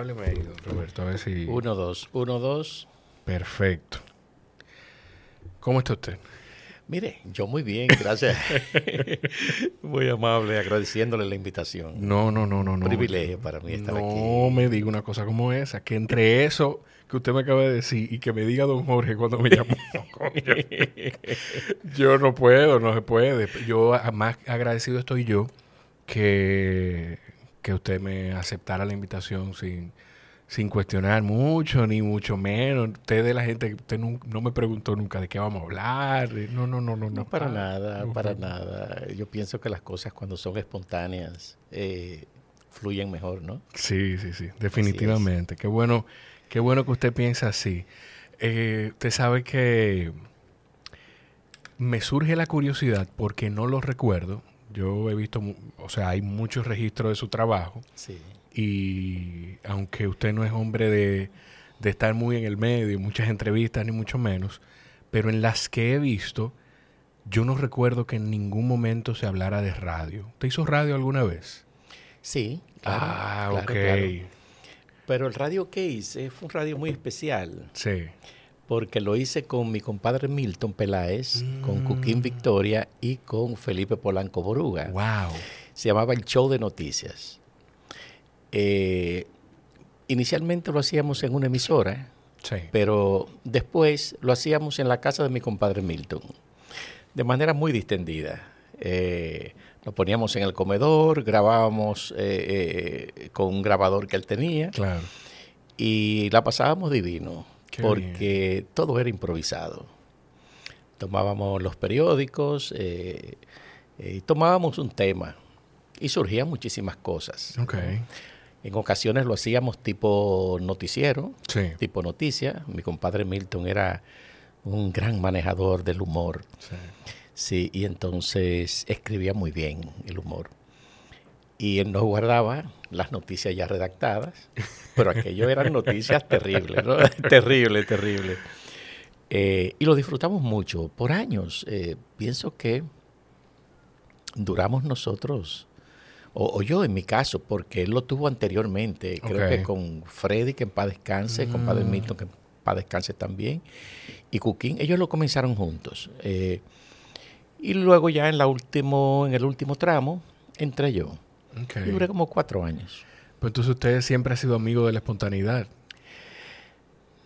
Hábleme Roberto, a ver si... Uno, dos, uno, dos. Perfecto. ¿Cómo está usted? Mire, yo muy bien, gracias. muy amable, agradeciéndole la invitación. No, no, no, no. no. Privilegio para mí estar no aquí. No me diga una cosa como esa, que entre eso que usted me acaba de decir y que me diga don Jorge cuando me llamó, yo no puedo, no se puede. Yo más agradecido estoy yo que, que usted me aceptara la invitación sin, sin cuestionar mucho, ni mucho menos. Usted de la gente, usted no, no, me preguntó nunca de qué vamos a hablar. No, no, no, no. No, para nada, no, para nada. Yo pienso que las cosas cuando son espontáneas eh, fluyen mejor, ¿no? Sí, sí, sí, definitivamente. Qué bueno, qué bueno que usted piensa así. Eh, usted sabe que me surge la curiosidad porque no lo recuerdo. Yo he visto, o sea, hay muchos registros de su trabajo. Sí. Y aunque usted no es hombre de, de, estar muy en el medio, muchas entrevistas, ni mucho menos, pero en las que he visto, yo no recuerdo que en ningún momento se hablara de radio. ¿Usted hizo radio alguna vez? Sí. Claro, ah, claro, ok. Claro. Pero el radio que hice fue un radio muy especial. Sí. Porque lo hice con mi compadre Milton Peláez, mm. con Cuquín Victoria y con Felipe Polanco Boruga. Wow. Se llamaba El Show de Noticias. Eh, inicialmente lo hacíamos en una emisora, sí. pero después lo hacíamos en la casa de mi compadre Milton, de manera muy distendida. Eh, nos poníamos en el comedor, grabábamos eh, eh, con un grabador que él tenía claro. y la pasábamos divino, Qué porque bien. todo era improvisado. Tomábamos los periódicos eh, y tomábamos un tema y surgían muchísimas cosas. En ocasiones lo hacíamos tipo noticiero, Sí. tipo noticia. Mi compadre Milton era un gran manejador del humor. sí. Sí, y entonces escribía muy bien el humor. Y él nos guardaba las noticias ya redactadas, pero aquello eran noticias terribles, ¿no? terrible, terrible. Eh, y lo disfrutamos mucho por años. Eh, pienso que duramos nosotros, o, o, yo en mi caso, porque él lo tuvo anteriormente, creo que con Freddy, que en paz descanse, con Padre Mm. Milton, que en paz descanse también, y Cuquín, ellos lo comenzaron juntos. Eh, y luego ya en, la último, en el último tramo entré yo. Ok. Y duré como cuatro años. Entonces usted siempre ha sido amigo de la espontaneidad.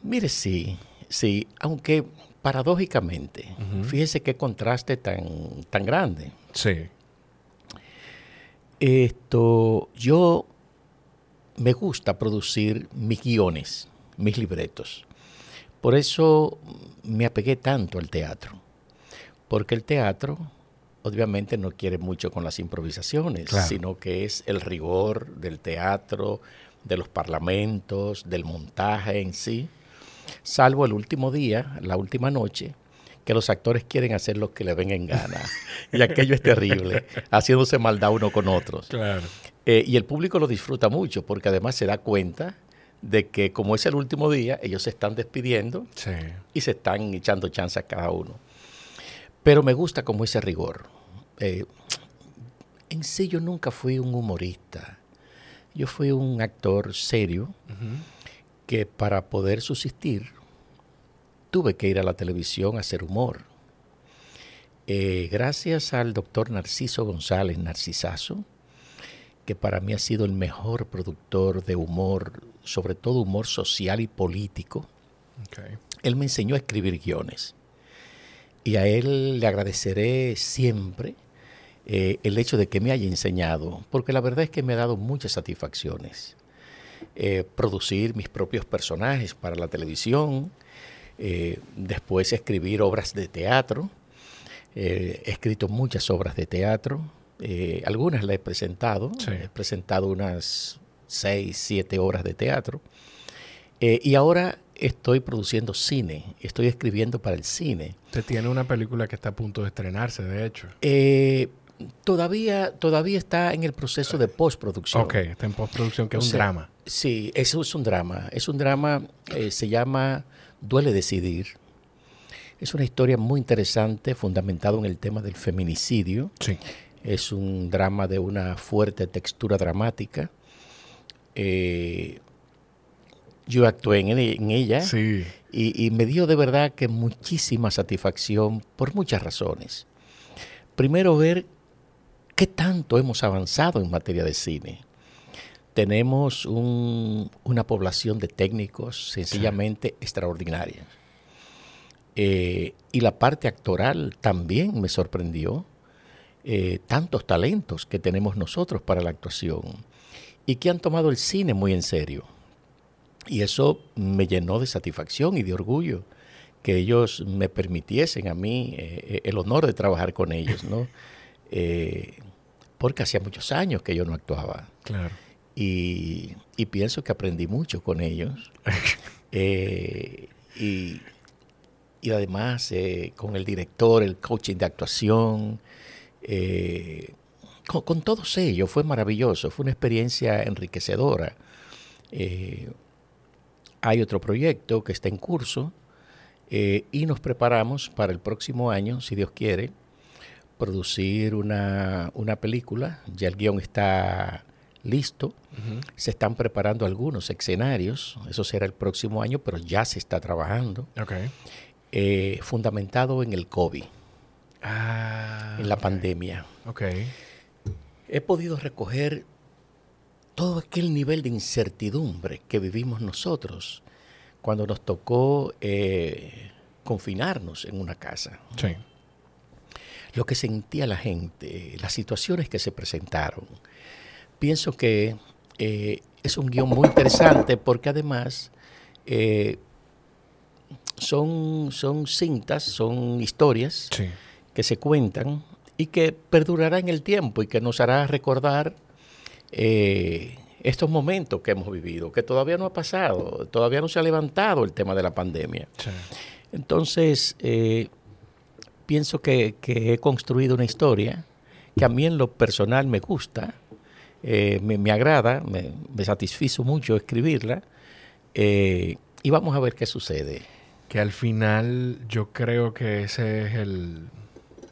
Mire, sí, sí, aunque paradójicamente, fíjese qué contraste tan, tan grande. Sí. Esto, yo me gusta producir mis guiones, mis libretos. Por eso me apegué tanto al teatro. Porque el teatro, obviamente, no quiere mucho con las improvisaciones, Claro. sino que es el rigor del teatro, de los parlamentos, del montaje en sí. Salvo el último día, la última noche, que los actores quieren hacer lo que le venga en gana. y aquello es terrible, haciéndose maldad uno con otros. Claro. Eh, y el público lo disfruta mucho porque además se da cuenta de que como es el último día, ellos se están despidiendo Sí. y se están echando chance a cada uno. Pero me gusta como ese rigor. Eh, en sí yo nunca fui un humorista. Yo fui un actor serio que para poder subsistir tuve que ir a la televisión a hacer humor. Eh, gracias al doctor Narciso González Narcisazo, que para mí ha sido el mejor productor de humor, sobre todo humor social y político, él me enseñó a escribir guiones. Y a él le agradeceré siempre eh, el hecho de que me haya enseñado, porque la verdad es que me ha dado muchas satisfacciones. Eh, producir mis propios personajes para la televisión, eh, después escribir obras de teatro. He escrito muchas obras de teatro, algunas las he presentado, Sí. he presentado unas seis, siete obras de teatro. Y ahora estoy produciendo cine, estoy escribiendo para el cine. Usted tiene una película que está a punto de estrenarse, de hecho. Eh, todavía, todavía está en el proceso de postproducción. Ok, está en postproducción, que O es un drama. Sí, eso es un drama. Es un drama, eh, se llama Duele Decidir. Es una historia muy interesante, fundamentado en el tema del feminicidio. Sí. Es un drama de una fuerte textura dramática. Eh, yo actué en, en ella Sí. y, y me dio de verdad que muchísima satisfacción por muchas razones. Primero, ver qué tanto hemos avanzado en materia de cine. Tenemos un- una población de técnicos sencillamente extraordinaria. Eh, y la parte actoral también me sorprendió. eh, tantos talentos que tenemos nosotros para la actuación y que han tomado el cine muy en serio. Y eso me llenó de satisfacción y de orgullo que ellos me permitiesen a mí eh, el honor de trabajar con ellos, ¿no? Eh, porque hacía muchos años que yo no actuaba Claro. y, y pienso que aprendí mucho con ellos. Eh, y, y además eh, con el director, el coaching de actuación, eh, con, con todos ellos fue maravilloso, fue una experiencia enriquecedora. Hay otro proyecto que está en curso y nos preparamos para el próximo año, si Dios quiere, producir una, una película. Ya el guion está listo. Se están preparando algunos escenarios, eso será el próximo año, pero ya se está trabajando, Ok. eh, fundamentado en el COVID, Ah. en la pandemia. Ok. He podido recoger todo aquel nivel de incertidumbre que vivimos nosotros cuando nos tocó eh, confinarnos en una casa. Sí. Lo que sentía la gente, las situaciones que se presentaron. Pienso que eh, es un guion muy interesante porque además eh, son, son cintas, son historias Sí. que se cuentan y que perdurará en el tiempo y que nos hará recordar eh, estos momentos que hemos vivido, que todavía no ha pasado, todavía no se ha levantado el tema de la pandemia. Sí. Entonces, pienso que, he construido una historia que a mí en lo personal me gusta, eh, me, agrada, me, me satisfizo mucho escribirla eh, y vamos a ver qué sucede. Que al final yo creo que ese es el,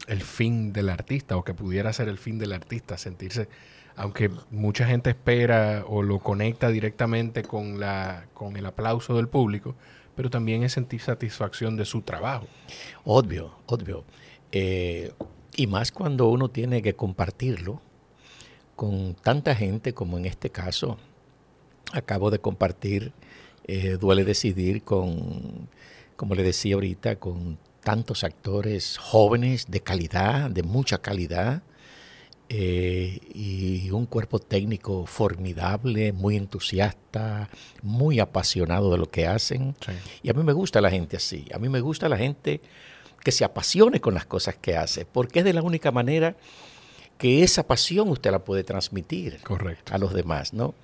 el fin del artista, o que pudiera ser el fin del artista, sentirse, aunque mucha gente espera o lo conecta directamente con, la, con el aplauso del público, pero también es sentir satisfacción de su trabajo. Obvio, obvio. Eh, y más cuando uno tiene que compartirlo con tanta gente como en este caso. Acabo de compartir, eh, duele decidir, con, como le decía ahorita, con tantos actores jóvenes de calidad, de mucha calidad, eh, y un cuerpo técnico formidable, muy entusiasta, muy apasionado de lo que hacen. Sí. Y a mí me gusta la gente así. A mí me gusta la gente que se apasione con las cosas que hace, porque es de la única manera que esa pasión usted la puede transmitir Correcto. a los demás, ¿no?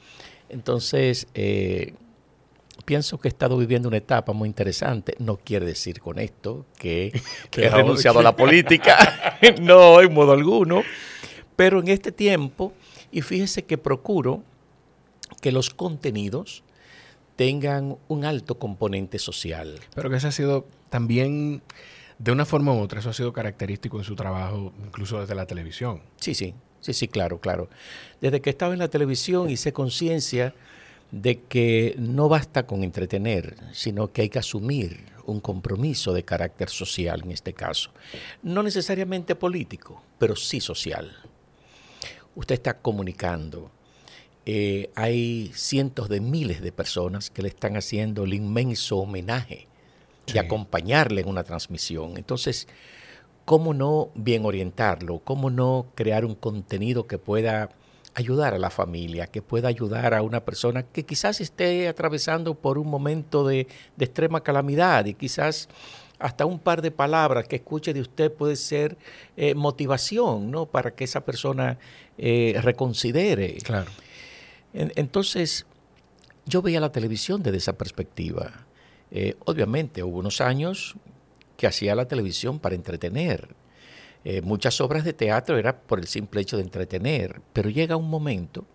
Entonces, eh, pienso que he estado viviendo una etapa muy interesante. No quiere decir con esto que, que he renunciado a la política, no, en modo alguno. Pero en este tiempo, y fíjese que procuro que los contenidos tengan un alto componente social. Pero que eso ha sido también, de una forma u otra, eso ha sido característico en su trabajo, incluso desde la televisión. Sí, sí, sí, sí, claro, claro. Desde que estaba en la televisión hice conciencia de que no basta con entretener, sino que hay que asumir un compromiso de carácter social en este caso. No necesariamente político, pero sí social. Usted está comunicando. Eh, hay cientos de miles de personas que le están haciendo el inmenso homenaje Sí. de acompañarle en una transmisión. Entonces, ¿cómo no bien orientarlo? ¿Cómo no crear un contenido que pueda ayudar a la familia, que pueda ayudar a una persona que quizás esté atravesando por un momento de, de extrema calamidad y quizás hasta un par de palabras que escuche de usted puede ser eh, motivación, ¿no? Para que esa persona eh, reconsidere. Claro. En- Entonces, yo veía la televisión desde esa perspectiva. Eh, obviamente, hubo unos años que hacía la televisión para entretener. Muchas obras de teatro era por el simple hecho de entretener, pero llega un momento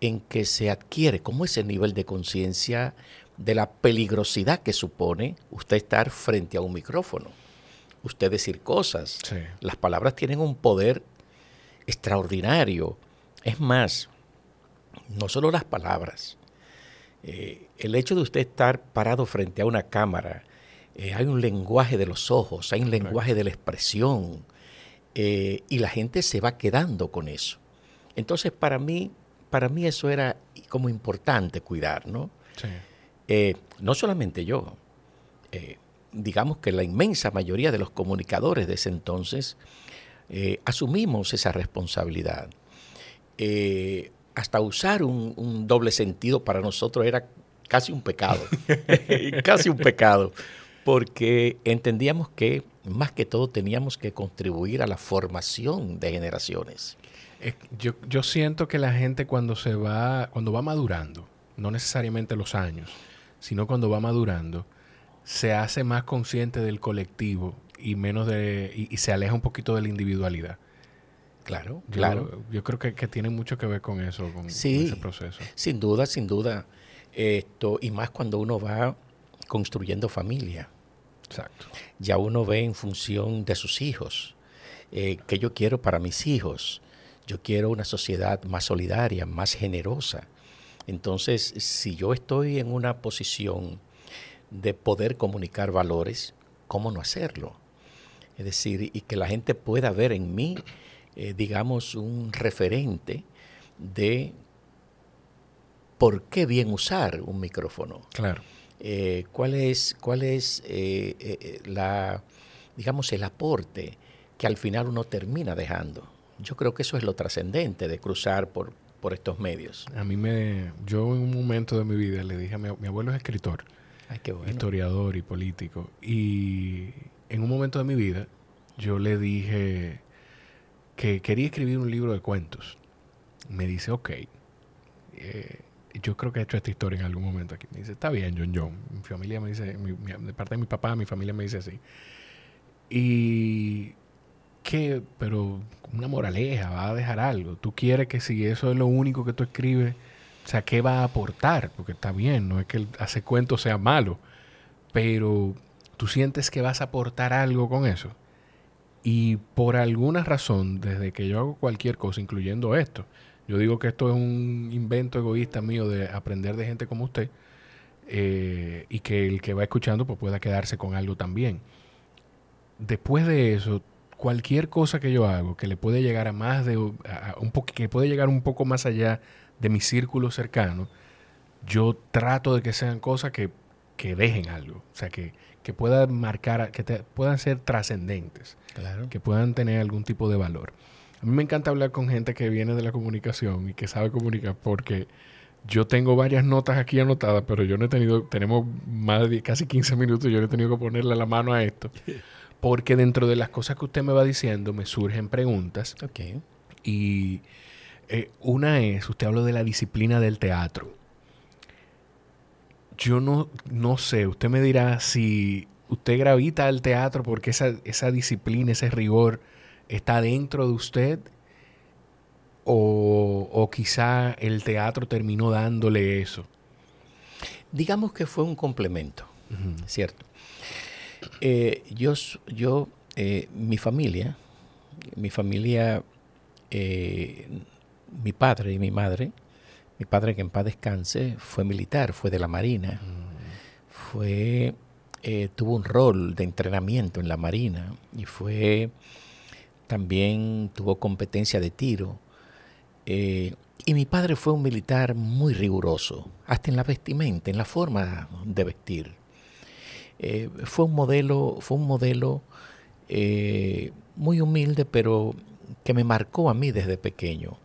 en que se adquiere como ese nivel de conciencia de la peligrosidad que supone usted estar frente a un micrófono, usted decir cosas. Sí. Las palabras tienen un poder extraordinario. Es más, no solo las palabras, Eh, el hecho de usted estar parado frente a una cámara, eh, hay un lenguaje de los ojos, hay un lenguaje de la expresión, eh, y la gente se va quedando con eso. Entonces, para mí, para mí eso era como importante cuidar, ¿no? No solamente yo, digamos que la inmensa mayoría de los comunicadores de ese entonces asumimos esa responsabilidad hasta usar un, doble sentido para nosotros era casi un pecado, casi un pecado, porque entendíamos que más que todo teníamos que contribuir a la formación de generaciones. Yo, yo siento que la gente cuando se va, cuando va madurando, no necesariamente los años, sino cuando va madurando, se hace más consciente del colectivo y menos de y se aleja un poquito de la individualidad. Claro, claro. Yo creo que, tiene mucho que ver con eso, con, ese proceso. Sin duda, sin duda. Esto, y más cuando uno va construyendo familia. Exacto. Ya uno ve en función de sus hijos. Eh, ¿Qué yo quiero para mis hijos? Yo quiero una sociedad más solidaria, más generosa. Entonces, si yo estoy en una posición de poder comunicar valores, ¿cómo no hacerlo? Es decir, y que la gente pueda ver en mí eh, digamos, un referente de por qué bien usar un micrófono. Claro. Eh, ¿Cuál es, cuál es eh, la, digamos, el aporte que al final uno termina dejando? Yo creo que eso es lo trascendente de cruzar por, por estos medios. A mí me, yo en un momento de mi vida le dije a mi, mi abuelo es escritor, historiador y político, y en un momento de mi vida yo le dije, que quería escribir un libro de cuentos. Me dice, ok, eh, yo creo que he hecho esta historia en algún momento aquí. Me dice, está bien, John John. Mi familia me dice, de parte de mi papá, mi familia me dice así. Y que, pero una moraleja, va a dejar algo. Tú quieres que si eso es lo único que tú escribes, o sea, ¿qué va a aportar? Porque está bien, no es que el hacer cuentos sea malo, pero tú sientes que vas a aportar algo con eso. Y por alguna razón, desde que yo hago cualquier cosa, incluyendo esto, yo digo que esto es un invento egoísta mío de aprender de gente como usted eh, y que el que va escuchando pues, pueda quedarse con algo también. Después de eso, cualquier cosa que yo hago que le puede llegar a más de un que puede llegar un poco más allá de mi círculo cercano, yo trato de que sean cosas que, que dejen algo, o sea, que, que puedan marcar, que puedan ser trascendentes que puedan tener algún tipo de valor. A mí me encanta hablar con gente que viene de la comunicación y que sabe comunicar porque yo tengo varias notas aquí anotadas, pero yo no he tenido, tenemos más de casi 15 minutos, yo no he tenido que ponerle la mano a esto. Porque dentro de las cosas que usted me va diciendo me surgen preguntas. Y eh, una es, usted habló de la disciplina del teatro. Yo no, no sé, usted me dirá si usted gravita al teatro porque esa, esa disciplina, ese rigor está dentro de usted o, quizá el teatro terminó dándole eso? Digamos que fue un complemento, ¿cierto? Eh, yo, yo eh, mi familia, mi familia, eh, mi padre y mi madre, mi padre que en paz descanse, fue militar, fue de la Marina, fue eh, tuvo un rol de entrenamiento en la Marina y fue también tuvo competencia de tiro. Y mi padre fue un militar muy riguroso, hasta en la vestimenta, en la forma de vestir. Eh, fue un modelo, fue un modelo muy humilde, pero que me marcó a mí desde pequeño.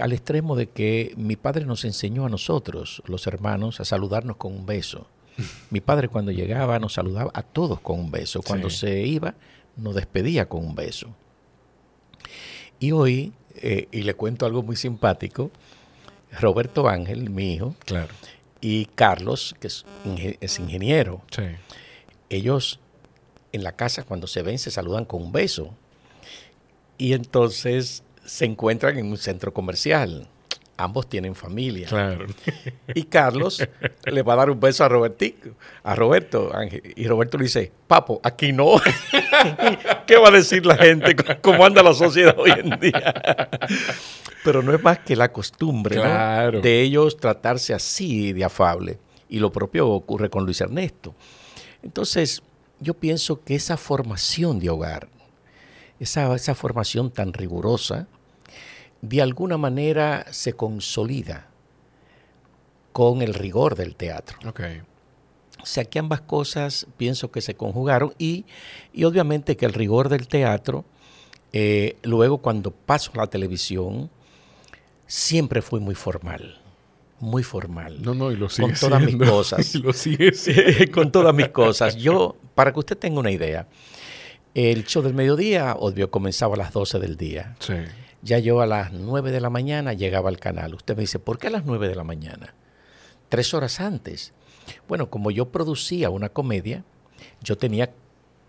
al extremo de que mi padre nos enseñó a nosotros, los hermanos, a saludarnos con un beso. Mi padre cuando llegaba nos saludaba a todos con un beso. Cuando se iba, nos despedía con un beso. Y hoy, eh, y le cuento algo muy simpático, Roberto Ángel, mi hijo, claro. Y Carlos, que es, ingeniero, ellos en la casa cuando se ven se saludan con un beso. Y entonces se encuentran en un centro comercial ambos tienen familia. Claro. Y Carlos le va a dar un beso a Robertico, a Roberto Ángel. Y Roberto le dice, papo, aquí no. ¿Qué va a decir la gente? ¿Cómo anda la sociedad hoy en día? Pero no es más que la costumbre de ellos tratarse así de afable. Y lo propio ocurre con Luis Ernesto. Entonces, yo pienso que esa formación de hogar, esa, esa formación tan rigurosa, de alguna manera se consolida con el rigor del teatro. Okay. O sea que ambas cosas pienso que se conjugaron y, y obviamente que el rigor del teatro, eh, luego cuando paso a la televisión, siempre fue muy formal. Muy formal. No, no, y lo sigue Con todas mis cosas. lo sigue con todas mis cosas. Yo, para que usted tenga una idea, el show del mediodía, obvio, comenzaba a las 12 del día. Sí. Ya yo a las 9 de la mañana llegaba al canal. Usted me dice, ¿por qué a las 9 de la mañana? Tres horas antes. Bueno, como yo producía una comedia, yo tenía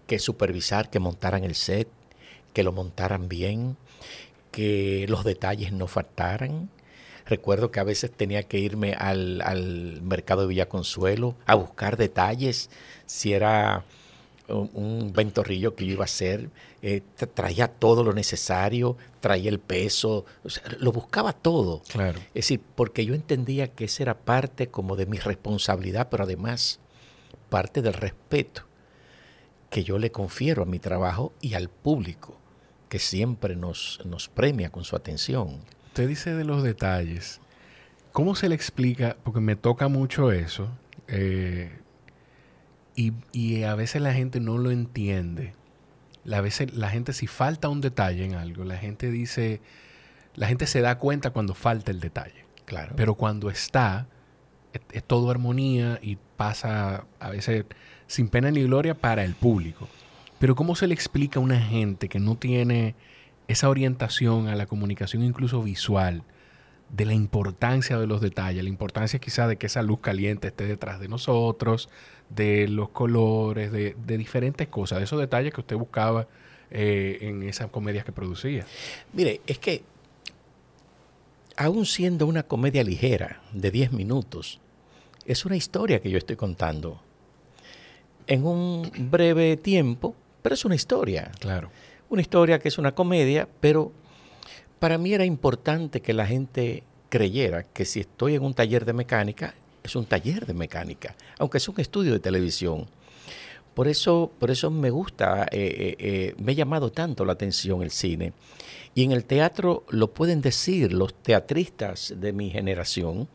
que supervisar que montaran el set, que lo montaran bien, que los detalles no faltaran. Recuerdo que a veces tenía que irme al, al mercado de Villaconsuelo a buscar detalles, si era un ventorrillo que yo iba a hacer, eh, traía todo lo necesario, traía el peso, lo buscaba todo. Claro. Es decir, porque yo entendía que esa era parte como de mi responsabilidad, pero además parte del respeto que yo le confiero a mi trabajo y al público, que siempre nos, nos premia con su atención. Usted dice de los detalles. ¿Cómo se le explica? Porque me toca mucho eso. Eh, y, a veces la gente no lo entiende. A veces la gente, si falta un detalle en algo, la gente dice, la gente se da cuenta cuando falta el detalle. Claro. Pero cuando está, es, todo armonía y pasa a veces sin pena ni gloria para el público. Pero ¿cómo se le explica a una gente que no tiene esa orientación a la comunicación incluso visual, de la importancia de los detalles, la importancia quizá de que esa luz caliente esté detrás de nosotros, de los colores, de, diferentes cosas, de esos detalles que usted buscaba eh, en esas comedias que producía. Mire, es que aún siendo una comedia ligera de 10 minutos, es una historia que yo estoy contando en un breve tiempo, pero es una historia. Claro. Una historia que es una comedia, pero para mí era importante que la gente creyera que si estoy en un taller de mecánica, es un taller de mecánica, aunque es un estudio de televisión. Por eso, por eso me gusta, eh, eh, eh, me ha llamado tanto la atención el cine. Y en el teatro lo pueden decir los teatristas de mi generación,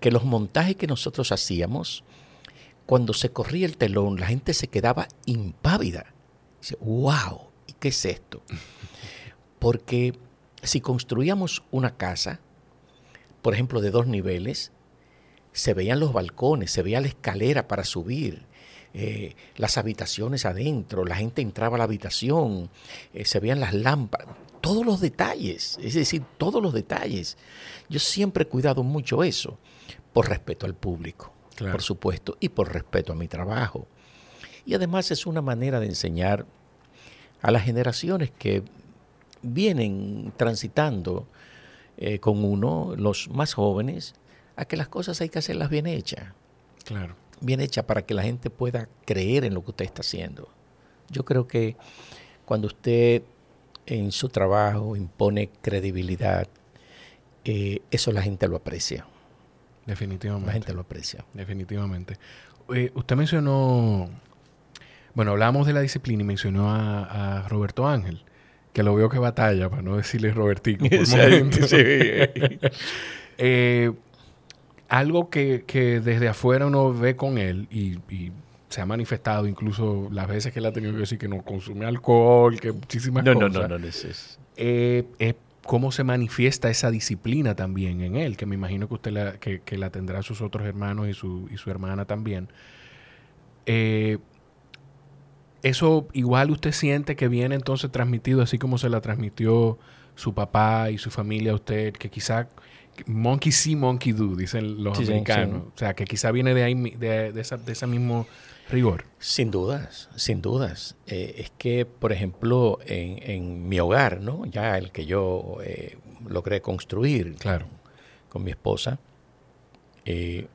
que los montajes que nosotros hacíamos, cuando se corría el telón, la gente se quedaba impávida. Dice, wow, ¿y qué es esto? Porque si construíamos una casa, por ejemplo, de dos niveles, se veían los balcones, se veía la escalera para subir, eh, las habitaciones adentro, la gente entraba a la habitación, eh, se veían las lámparas, todos los detalles, es decir, todos los detalles. Yo siempre he cuidado mucho eso, por respeto al público, por supuesto, y por respeto a mi trabajo. Y además es una manera de enseñar a las generaciones que vienen transitando eh, con uno, los más jóvenes, a que las cosas hay que hacerlas bien hechas. Claro. Bien hechas para que la gente pueda creer en lo que usted está haciendo. Yo creo que cuando usted en su trabajo impone credibilidad, eh, eso la gente lo aprecia. Definitivamente. La gente lo aprecia. Definitivamente. Eh, usted mencionó, bueno, hablamos de la disciplina y mencionó a Roberto Ángel que lo veo que batalla, para no decirle Robertico por eh, algo que, desde afuera uno ve con él y, se ha manifestado incluso las veces que él ha tenido que decir que no consume alcohol, que muchísimas cosas. No, no, no, no es eh, es cómo se manifiesta esa disciplina también en él, que me imagino que usted la, que, la tendrá sus otros hermanos y su, y su hermana también. Eh, eso igual usted siente que viene entonces transmitido así como se la transmitió su papá y su familia a usted, que quizá monkey see, monkey do, dicen los americanos. O sea, que quizá viene de ahí, de, de, esa, de ese mismo rigor. Sin dudas, sin dudas. Eh, es que, por ejemplo, en, en, mi hogar, ¿no? Ya el que yo eh, logré construir claro. con, mi esposa, eh,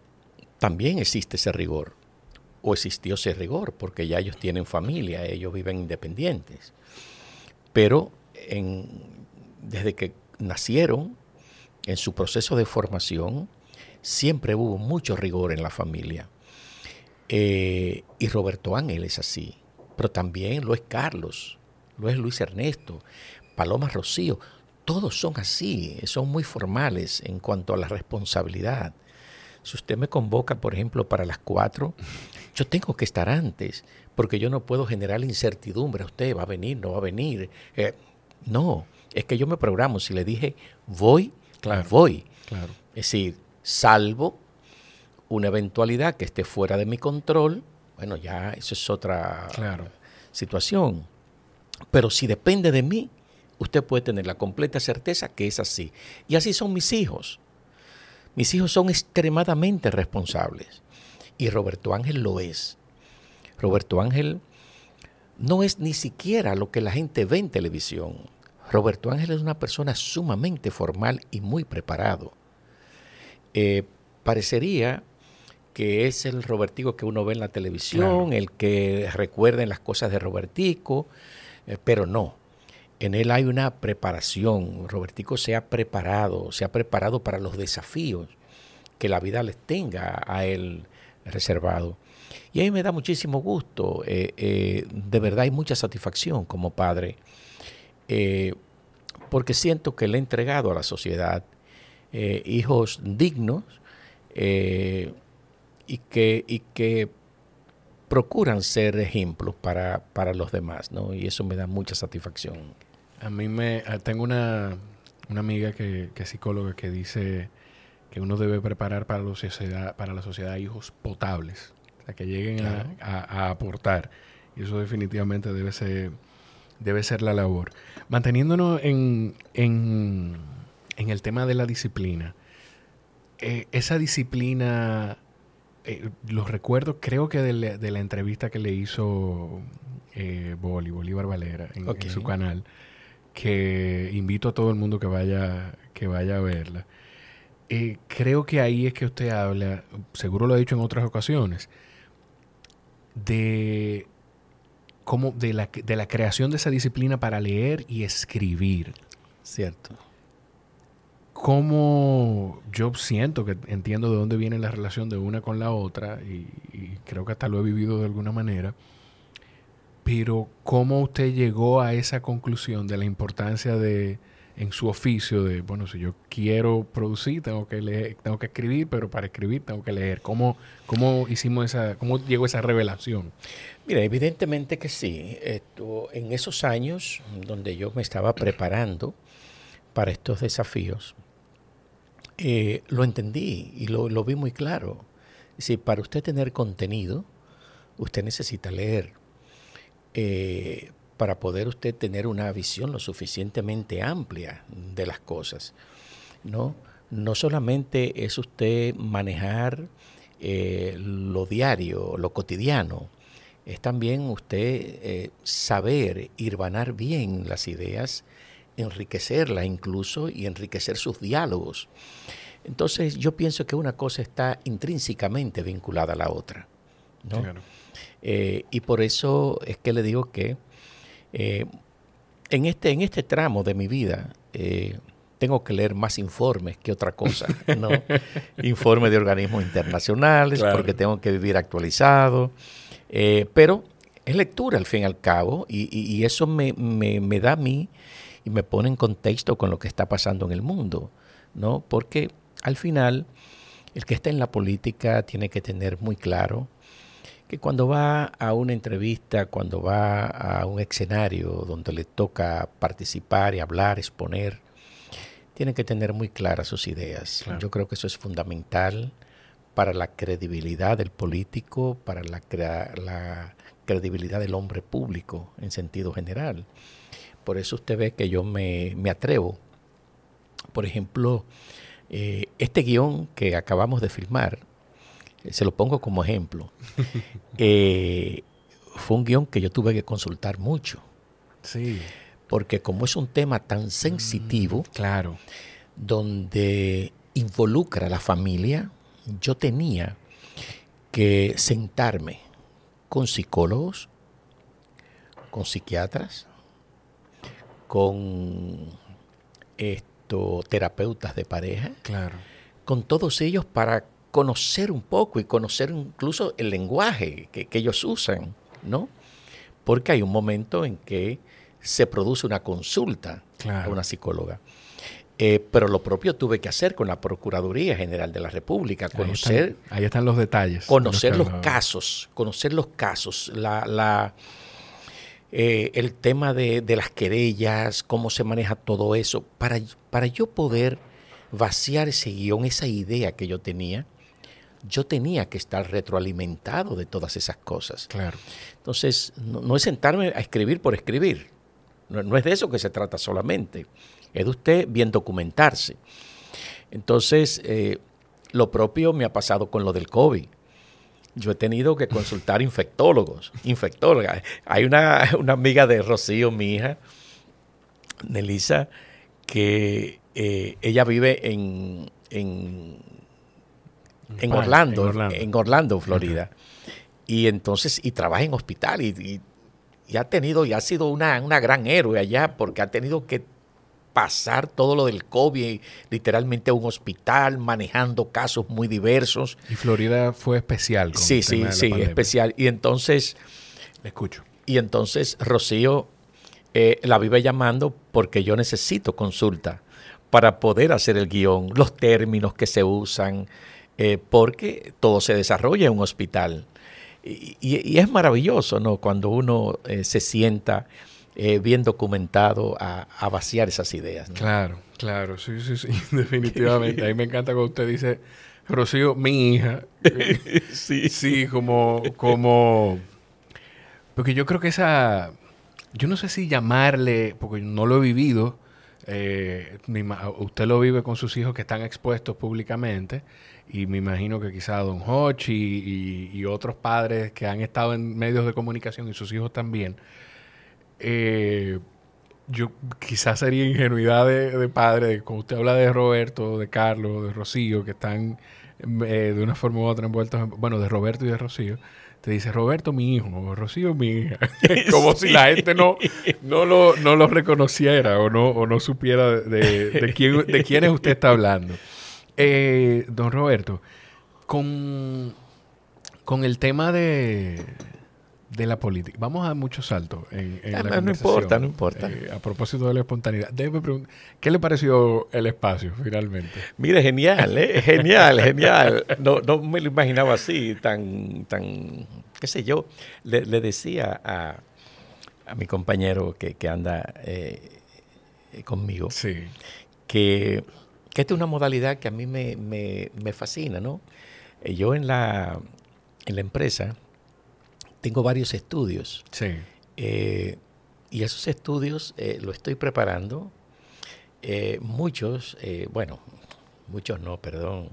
también existe ese rigor o existió ese rigor, porque ya ellos tienen familia, ellos viven independientes. Pero en, desde que nacieron, en su proceso de formación, siempre hubo mucho rigor en la familia. Eh, y Roberto Ángel es así, pero también lo es Carlos, lo es Luis Ernesto, Paloma Rocío, todos son así, son muy formales en cuanto a la responsabilidad. Si usted me convoca, por ejemplo, para las cuatro, yo tengo que estar antes, porque yo no puedo generar incertidumbre. Usted va a venir, no va a venir. Eh, no, es que yo me programo. Si le dije voy, claro, voy. Claro. Es decir, salvo una eventualidad que esté fuera de mi control, bueno, ya eso es otra situación. Pero si depende de mí, usted puede tener la completa certeza que es así. Y así son mis hijos. Mis hijos son extremadamente responsables. Y Roberto Ángel lo es. Roberto Ángel no es ni siquiera lo que la gente ve en televisión. Roberto Ángel es una persona sumamente formal y muy preparado. Eh, parecería que es el Robertico que uno ve en la televisión, el que recuerden las cosas de Robertico, eh, pero no en él hay una preparación. Robertico se ha preparado, se ha preparado para los desafíos que la vida les tenga a él reservado. Y a mí me da muchísimo gusto, eh, eh, de verdad hay mucha satisfacción como padre, eh, porque siento que le he entregado a la sociedad hijos dignos y, que, y que procuran ser ejemplos para, para los demás, ¿no? Y eso me da mucha satisfacción. A mí me... Ah, tengo una, amiga que, es psicóloga que dice que uno debe preparar para la sociedad, para la sociedad hijos potables, o sea, que lleguen a, aportar. Y eso definitivamente debe ser, debe ser la labor. Manteniéndonos en, en, el tema de la disciplina, eh, esa disciplina, eh, los recuerdo, creo que de la, entrevista que le hizo eh, Bolívar Valera en su canal, que invito a todo el mundo que vaya, que vaya a verla. Eh, creo que ahí es que usted habla, seguro lo ha dicho en otras ocasiones, de cómo de la, de la creación de esa disciplina para leer y escribir. Cierto. Cómo yo siento que entiendo de dónde viene la relación de una con la otra y creo que hasta lo he vivido de alguna manera pero ¿cómo usted llegó a esa conclusión de la importancia de en su oficio de, bueno, si yo quiero producir, tengo que leer, tengo que escribir, pero para escribir tengo que leer. ¿Cómo, cómo hicimos esa, cómo llegó esa revelación? Mira, evidentemente que sí. Esto, en esos años donde yo me estaba preparando para estos desafíos, eh, lo entendí y lo, lo vi muy claro. Si para usted tener contenido, usted necesita leer. Eh, para poder usted tener una visión lo suficientemente amplia de las cosas. ¿no? no solamente es usted manejar eh, lo diario, lo cotidiano, es también usted eh, saber irvanar bien las ideas, enriquecerlas incluso y enriquecer sus diálogos. Entonces yo pienso que una cosa está intrínsecamente vinculada a la otra. ¿no? Eh, y por eso es que le digo que eh, en, este, en este tramo de mi vida eh, tengo que leer más informes que otra cosa, ¿no? informes de organismos internacionales, porque tengo que vivir actualizado, pero es lectura al fin y al cabo, y, eso me, me, da a mí y me pone en contexto con lo que está pasando en el mundo, ¿no? Porque al final el que está en la política tiene que tener muy claro que cuando va a una entrevista, cuando va a un escenario donde le toca participar y hablar, exponer, tiene que tener muy claras sus ideas. Yo creo que eso es fundamental para la credibilidad del político, para la, la credibilidad del hombre público en sentido general. Por eso usted ve que yo me, atrevo. Por ejemplo, eh, este guion que acabamos de filmar, se lo pongo como ejemplo, eh, fue un guion que yo tuve que consultar mucho. Sí. Porque como es un tema tan sensitivo, mm, claro. donde involucra a la familia, yo tenía que sentarme con psicólogos, con psiquiatras, con visto terapeutas de pareja. Claro. Con todos ellos para conocer un poco y conocer incluso el lenguaje que, ellos usan, ¿no? Porque hay un momento en que se produce una consulta a una psicóloga. Eh, pero lo propio tuve que hacer con la Procuraduría General de la República, conocer... Ahí están, los detalles. Conocer los, casos, conocer los casos, la, la eh, el tema de, las querellas, cómo se maneja todo eso, para, para yo poder vaciar ese guion, esa idea que yo tenía, yo tenía que estar retroalimentado de todas esas cosas. Claro. Entonces, no, es sentarme a escribir por escribir. no, es de eso que se trata solamente es de usted bien documentarse. Entonces, eh, lo propio me ha pasado con lo del COVID. Yo he tenido que consultar infectólogos, infectólogas. Hay una, amiga de Rocío, mi hija, Nelisa, que eh, ella vive en, en, Orlando, en Orlando, Florida. Y entonces, y trabaja en hospital y, ha tenido, y ha sido una, una gran héroe allá porque ha tenido que pasar todo lo del COVID, literalmente a un hospital, manejando casos muy diversos. Y Florida fue especial. Con sí, sí, sí, especial. Y entonces... Le escucho. Y entonces Rocío eh, la vive llamando porque yo necesito consulta para poder hacer el guion, los términos que se usan, eh, porque todo se desarrolla en un hospital. Y, es maravilloso, ¿no? Cuando uno eh, se sienta eh, bien documentado a, vaciar esas ideas. Claro, claro, sí, sí, sí, definitivamente. A mí me encanta cuando usted dice, Rocío, mi hija. sí. Sí, como, como... Porque yo creo que esa... Yo no sé si llamarle, porque no lo he vivido, eh, usted lo vive con sus hijos que están expuestos públicamente y me imagino que quizá Don Hochi y, y, otros padres que han estado en medios de comunicación y sus hijos también eh, yo quizás sería ingenuidad de, padre, como usted habla de Roberto, de Carlos, de Rocío, que están eh, de una forma u otra envueltos, bueno, de Roberto y de Rocío, te dice Roberto mi hijo, Rocío mi hija, como si la gente no, no, lo, no lo reconociera o no, o no supiera de, de, quién, de quiénes usted está hablando. Eh, don Roberto, con, con el tema de de la política. Vamos a dar muchos saltos en, en ah, No importa, no importa. Eh, a propósito de la espontaneidad. ¿qué le pareció el espacio finalmente? Mire, genial, ¿eh? genial, genial. No, no me lo imaginaba así, tan, tan, qué sé yo. Le, decía a, a, mi compañero que, que anda eh, conmigo sí. que, que esta es una modalidad que a mí me, me, me fascina, ¿no? Eh, yo en la, en la empresa tengo varios estudios. Sí. Eh, y esos estudios eh, lo estoy preparando. Eh, muchos, bueno, muchos no, perdón.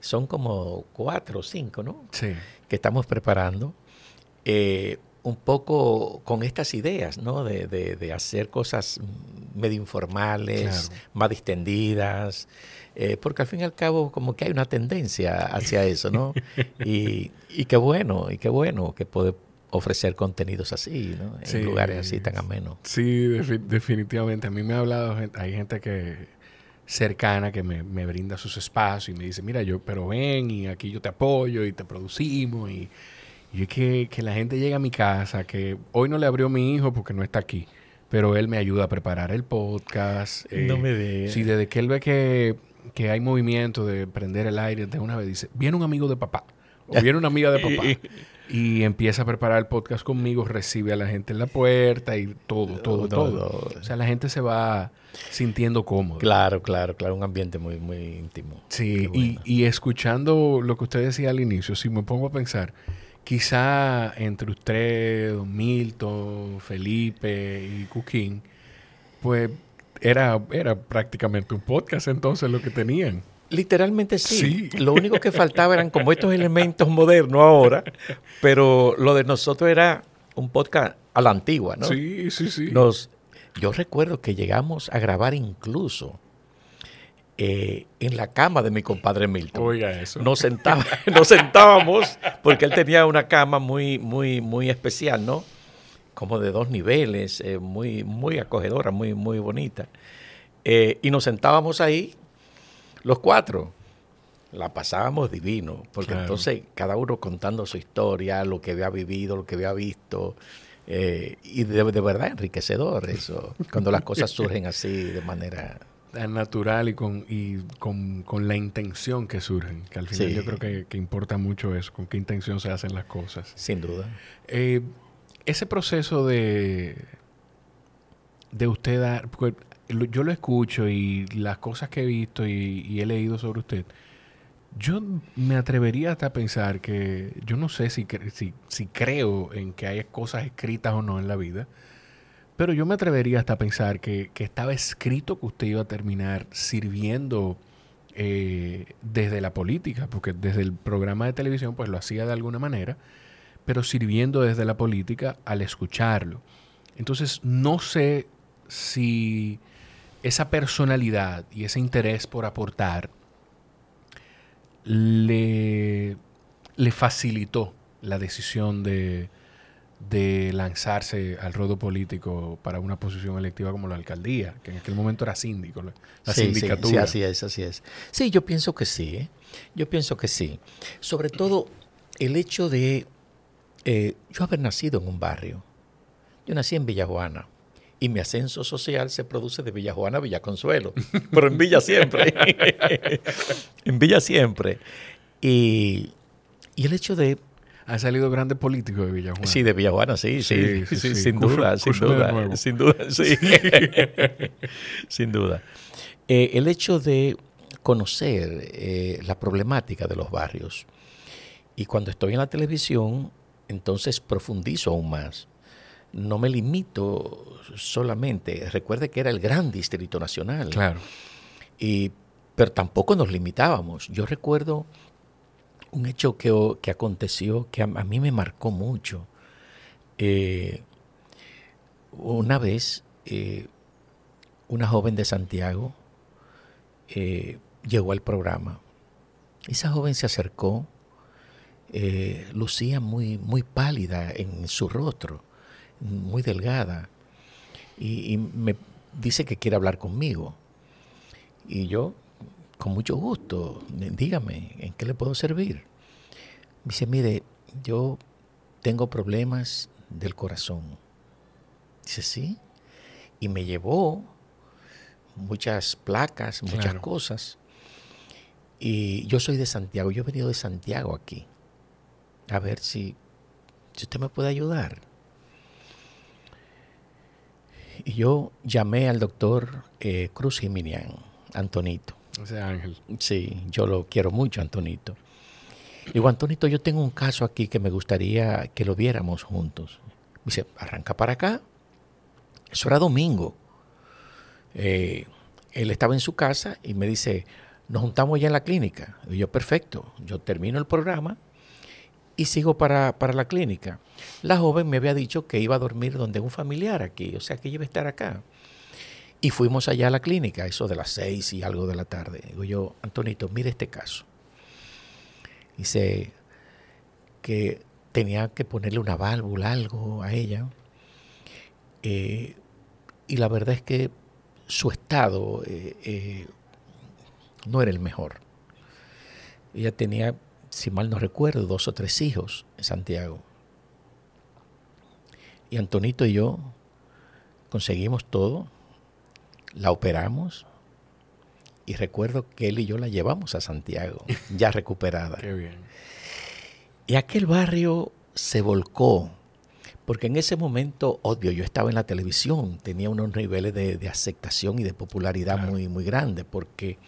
Son como cuatro o cinco, ¿no? Sí. Que estamos preparando. Un poco con estas ideas, ¿no? De, de, hacer cosas medio informales, más distendidas, porque al fin y al cabo como que hay una tendencia hacia eso, ¿no? y, y qué bueno, y qué bueno que puede ofrecer contenidos así, ¿no? En lugares así tan amenos. Sí, definitivamente. A mí me ha hablado, hay gente que cercana que me, brinda sus espacios y me dice, mira, yo, pero ven y aquí yo te apoyo y te producimos y, y es que, la gente llega a mi casa, que hoy no le abrió mi hijo porque no está aquí, pero él me ayuda a preparar el podcast. no me digas. Sí, desde que él ve que, que hay movimiento de prender el aire, de una vez dice, viene un amigo de papá o viene una amiga de papá y empieza a preparar el podcast conmigo, recibe a la gente en la puerta y todo, todo, todo. O sea, la gente se va sintiendo cómodo. Claro, claro, claro, un ambiente muy, muy íntimo. Sí, y, y, escuchando lo que usted decía al inicio, si me pongo a pensar, quizá entre usted, Milton, Felipe y Cuquín, pues era, era prácticamente un podcast entonces lo que tenían. Literalmente sí. Lo único que faltaba eran como estos elementos modernos ahora, pero lo de nosotros era un podcast a la antigua, ¿no? Sí, sí, sí. Nos, yo recuerdo que llegamos a grabar incluso eh, en la cama de mi compadre Milton. Oiga eso. Nos, sentaba, nos sentábamos porque él tenía una cama muy, muy, muy especial, ¿no? Como de dos niveles, eh, muy, muy acogedora, muy, muy bonita. Eh, y nos sentábamos ahí, los cuatro. La pasábamos divino, porque entonces cada uno contando su historia, lo que había vivido, lo que había visto. Eh, y de, verdad enriquecedor eso, cuando las cosas surgen así de manera tan natural y con, y con, la intención que surgen, que al final yo creo que, importa mucho eso, con qué intención se hacen las cosas. Sin duda. Eh, ese proceso de, de usted dar, yo lo escucho y las cosas que he visto y, he leído sobre usted, yo me atrevería hasta a pensar que yo no sé si, si, si, creo en que hay cosas escritas o no en la vida, pero yo me atrevería hasta a pensar que, estaba escrito que usted iba a terminar sirviendo eh, desde la política, porque desde el programa de televisión pues lo hacía de alguna manera, pero sirviendo desde la política al escucharlo. Entonces no sé si esa personalidad y ese interés por aportar le, le facilitó la decisión de, de lanzarse al ruedo político para una posición electiva como la alcaldía, que en aquel momento era síndico, la sindicatura. Sí, así es, así es. Sí, yo pienso que sí, ¿eh? yo pienso que sí. Sobre todo el hecho de eh, yo haber nacido en un barrio. Yo nací en Villajuana y mi ascenso social se produce de Villajuana a Villaconsuelo, pero en Villa siempre. en Villa siempre. Y, el hecho de... Ha salido grande político de Villajuana. Sí, de Villajuana, sí, sí, sí, sin, duda, sin duda, sin duda, sí. sin duda. Eh, el hecho de conocer eh, la problemática de los barrios. Y cuando estoy en la televisión, entonces profundizo aún más no me limito solamente, recuerde que era el gran distrito nacional. Claro. Y, pero tampoco nos limitábamos. Yo recuerdo un hecho que, que aconteció que a, mí me marcó mucho. Eh, una vez, eh, una joven de Santiago eh, llegó al programa. Esa joven se acercó, lucía muy, muy pálida en su rostro muy delgada, y, me dice que quiere hablar conmigo. Y yo, con mucho gusto, dígame, ¿en qué le puedo servir? Me dice, mire, yo tengo problemas del corazón. Dice, sí. Y me llevó muchas placas, muchas cosas. Y yo soy de Santiago, yo he venido de Santiago aquí. A ver si, si usted me puede ayudar. Y yo llamé al doctor eh, Cruz Jiminian, Antonito. Sí, yo lo quiero mucho, Antonito. Digo, Antonito, yo tengo un caso aquí que me gustaría que lo viéramos juntos. Me dice, arranca para acá. Eso era domingo. Eh, él estaba en su casa y me dice, nos juntamos ya en la clínica. Y yo, perfecto, yo termino el programa y sigo para, la clínica. La joven me había dicho que iba a dormir donde un familiar aquí, o sea que iba a estar acá. Y fuimos allá a la clínica, eso de las seis y algo de la tarde. Digo yo, Antonito, mire este caso. Dice que tenía que ponerle una válvula, algo a ella. Eh, y la verdad es que su estado eh, eh, no era el mejor. Ella tenía si mal no recuerdo, dos o tres hijos en Santiago. Y Antonito y yo conseguimos todo, la operamos y recuerdo que él y yo la llevamos a Santiago, ya recuperada. Qué bien. Y aquel barrio se volcó porque en ese momento, obvio, yo estaba en la televisión, tenía unos niveles de, aceptación y de popularidad muy, muy grandes, porque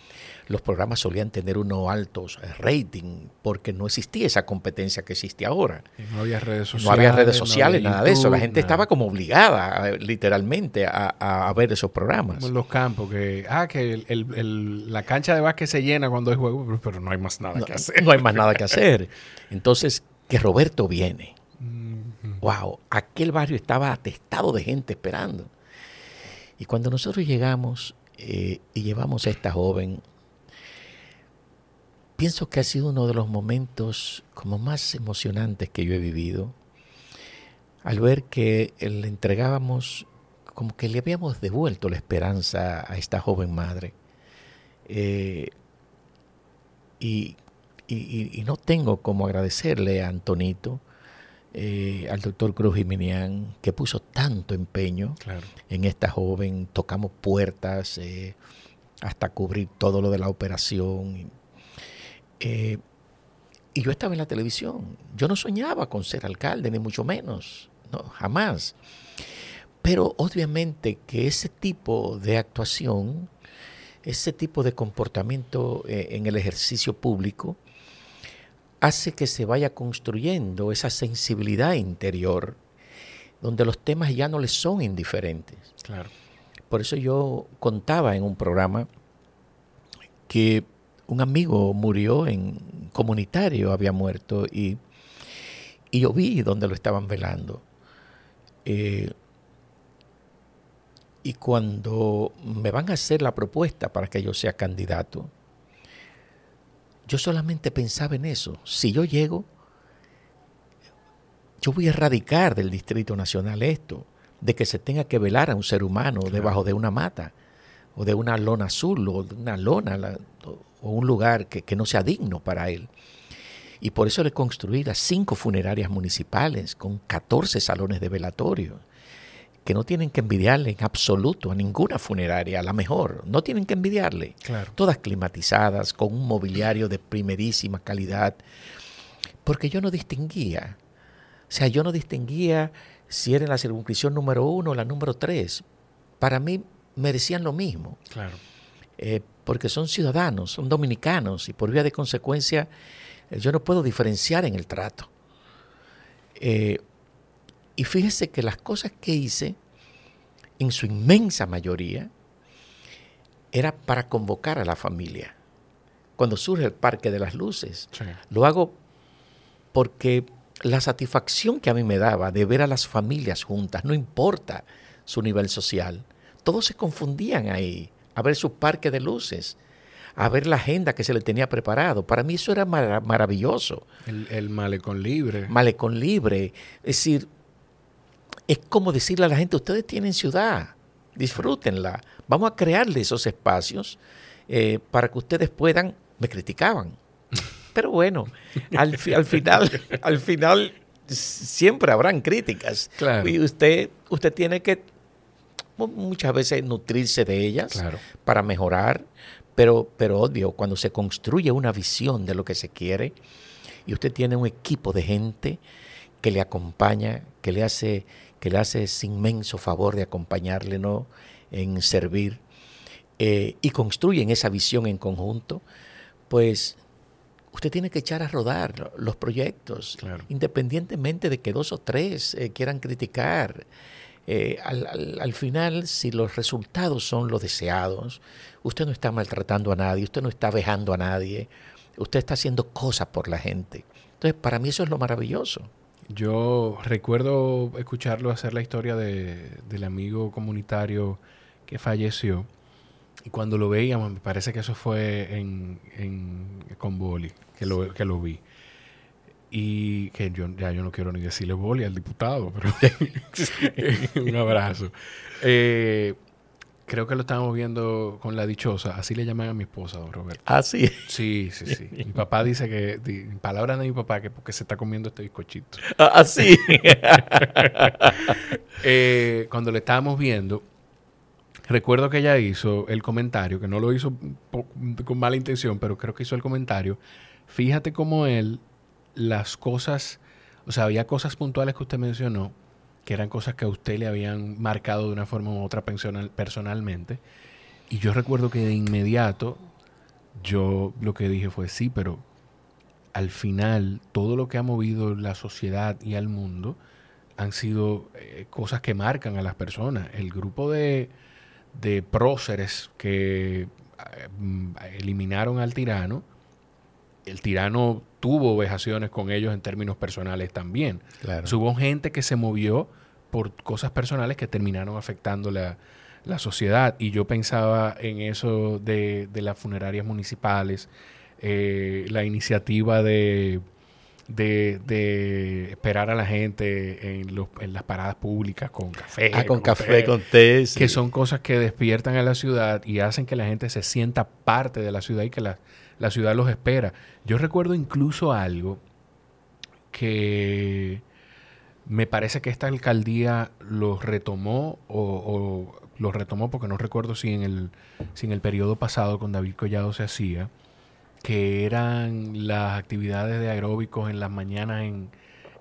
los programas solían tener unos altos rating, porque no existía esa competencia que existe ahora. no había redes sociales. No había redes sociales, nada de eso. La gente estaba como obligada, literalmente, a, ver esos programas. En los campos, que, ah, que la cancha de básquet se llena cuando hay juego, pero no hay más nada que hacer. No hay más nada que hacer. Entonces, que Roberto viene wow, aquel barrio estaba atestado de gente esperando. Y cuando nosotros llegamos eh, y llevamos a esta joven, pienso que ha sido uno de los momentos como más emocionantes que yo he vivido, al ver que le entregábamos como que le habíamos devuelto la esperanza a esta joven madre. Eh, y, no tengo como agradecerle a Antonito, eh, al doctor Cruz Jiminián, que puso tanto empeño en esta joven. Tocamos puertas eh, hasta cubrir todo lo de la operación. y yo estaba en la televisión. Yo no soñaba con ser alcalde, ni mucho menos. No, jamás. Pero obviamente que ese tipo de actuación, ese tipo de comportamiento eh, en el ejercicio público, hace que se vaya construyendo esa sensibilidad interior, donde los temas ya no les son indiferentes. Claro. Por eso yo contaba en un programa que un amigo murió en comunitario, había muerto, y, y yo vi donde lo estaban velando. Eh, y cuando me van a hacer la propuesta para que yo sea candidato, yo solamente pensaba en eso. Si yo llego, yo voy a erradicar del Distrito Nacional esto, de que se tenga que velar a un ser humano debajo de una mata, o de una lona azul, o de una lona, o un lugar que, que no sea digno para él. Y por eso le construí las cinco funerarias municipales con 14 salones de velatorio que no tienen que envidiarle en absoluto a ninguna funeraria, a la mejor, no tienen que envidiarle. Todas climatizadas, con un mobiliario de primerísima calidad, porque yo no distinguía. O sea, yo no distinguía si era la circunscripción número uno o la número tres. Para mí merecían lo mismo. Claro. Eh, porque son ciudadanos, son dominicanos y por vía de consecuencia eh, yo no puedo diferenciar en el trato. Eh, y fíjese que las cosas que hice, en su inmensa mayoría, era para convocar a la familia. Cuando surge el Parque de las Luces, lo hago porque la satisfacción que a mí me daba de ver a las familias juntas, no importa su nivel social, todos se confundían ahí, a ver su parque de luces, a ver la agenda que se le tenía preparado. Para mí eso era maravilloso. El, el malecón libre. Malecón libre. Es decir, es como decirle a la gente, ustedes tienen ciudad, disfrútenla, vamos a crearle esos espacios eh, para que ustedes puedan, me criticaban, pero bueno, al, final, al final siempre habrán críticas. Y usted, usted tiene que muchas veces nutrirse de ellas para mejorar, pero, pero obvio, cuando se construye una visión de lo que se quiere y usted tiene un equipo de gente que le acompaña, que le hace que le hace ese inmenso favor de acompañarle ¿no? en servir eh, y construyen esa visión en conjunto, pues usted tiene que echar a rodar los proyectos, independientemente de que dos o tres eh, quieran criticar. Eh, al, final, si los resultados son los deseados, usted no está maltratando a nadie, usted no está vejando a nadie, usted está haciendo cosas por la gente. Entonces, para mí eso es lo maravilloso. Yo recuerdo escucharlo hacer la historia de, del amigo comunitario que falleció. Y cuando lo veíamos, me parece que eso fue en, en con Boli, que lo, que lo vi. Y que yo ya yo no quiero ni decirle Boli al diputado, pero un abrazo. Eh, creo que lo estábamos viendo con la dichosa. Así le llaman a mi esposa, don Roberto. Ah, sí. Sí, sí, sí. mi papá dice que, en palabras de mi papá, que porque se está comiendo este bizcochito. Ah, sí. Eh, cuando le estábamos viendo, recuerdo que ella hizo el comentario, que no lo hizo con mala intención, pero creo que hizo el comentario. Fíjate cómo él, las cosas, o sea, había cosas puntuales que usted mencionó que eran cosas que a usted le habían marcado de una forma u otra personalmente. Y yo recuerdo que de inmediato yo lo que dije fue, sí, pero al final todo lo que ha movido la sociedad y al mundo han sido eh, cosas que marcan a las personas. El grupo de, de próceres que eh, eliminaron al tirano, el tirano tuvo vejaciones con ellos en términos personales también. hubo gente que se movió por cosas personales que terminaron afectando la, sociedad. Y yo pensaba en eso de, las funerarias municipales, eh, la iniciativa de, de, esperar a la gente en, los, en las paradas públicas con café. Ah, con, café, con té. Que son cosas que despiertan a la ciudad y hacen que la gente se sienta parte de la ciudad y que la, ciudad los espera. Yo recuerdo incluso algo que me parece que esta alcaldía lo retomó o, lo retomó porque no recuerdo si en el, si en el periodo pasado con David Collado se hacía que eran las actividades de aeróbicos en las mañanas en,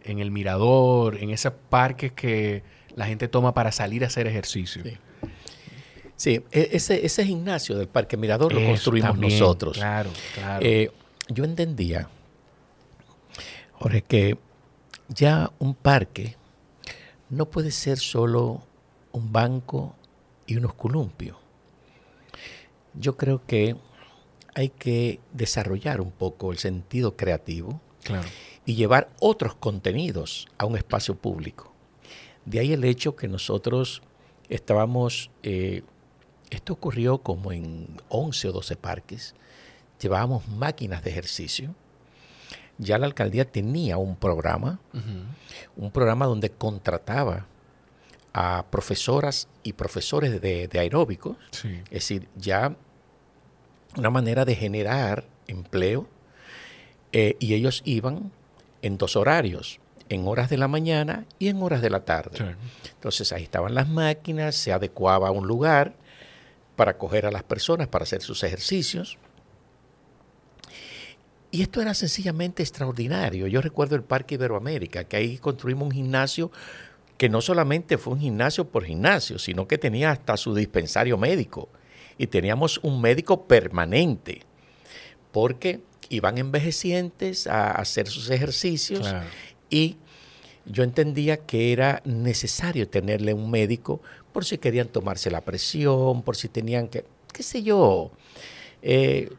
el mirador, en esos parques que la gente toma para salir a hacer ejercicio. Sí, e, ese, ese gimnasio del Parque Mirador lo construimos nosotros. Claro, claro. Eh, yo entendía, Jorge, que ya un parque no puede ser solo un banco y unos columpios. Yo creo que hay que desarrollar un poco el sentido creativo y llevar otros contenidos a un espacio público. De ahí el hecho que nosotros estábamos, eh, esto ocurrió como en 11 o 12 parques, llevábamos máquinas de ejercicio. Ya la alcaldía tenía un programa, un programa donde contrataba a profesoras y profesores de, aeróbicos. Es decir, ya una manera de generar empleo eh, y ellos iban en dos horarios, en horas de la mañana y en horas de la tarde. Entonces ahí estaban las máquinas, se adecuaba a un lugar para coger a las personas para hacer sus ejercicios. Y esto era sencillamente extraordinario. Yo recuerdo el Parque Iberoamérica, que ahí construimos un gimnasio que no solamente fue un gimnasio por gimnasio, sino que tenía hasta su dispensario médico y teníamos un médico permanente, porque iban envejecientes a hacer sus ejercicios y yo entendía que era necesario tenerle un médico por si querían tomarse la presión, por si tenían que, qué sé yo, eh,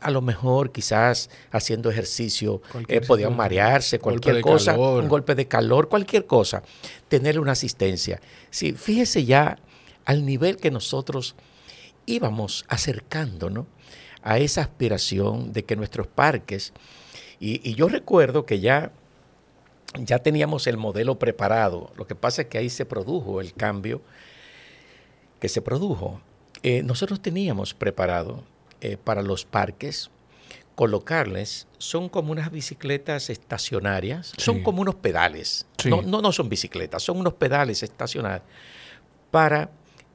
a lo mejor quizás haciendo ejercicio eh, podían marearse, cualquier cosa, un golpe de calor, cualquier cosa, tenerle una asistencia. Sí, fíjese ya al nivel que nosotros íbamos acercándonos a esa aspiración de que nuestros parques, y, yo recuerdo que ya, ya teníamos el modelo preparado, lo que pasa es que ahí se produjo el cambio que se produjo. Eh, nosotros teníamos preparado eh, para los parques colocarles, son como unas bicicletas estacionarias, son como unos pedales, no, no, no, son bicicletas, son unos pedales estacionarios para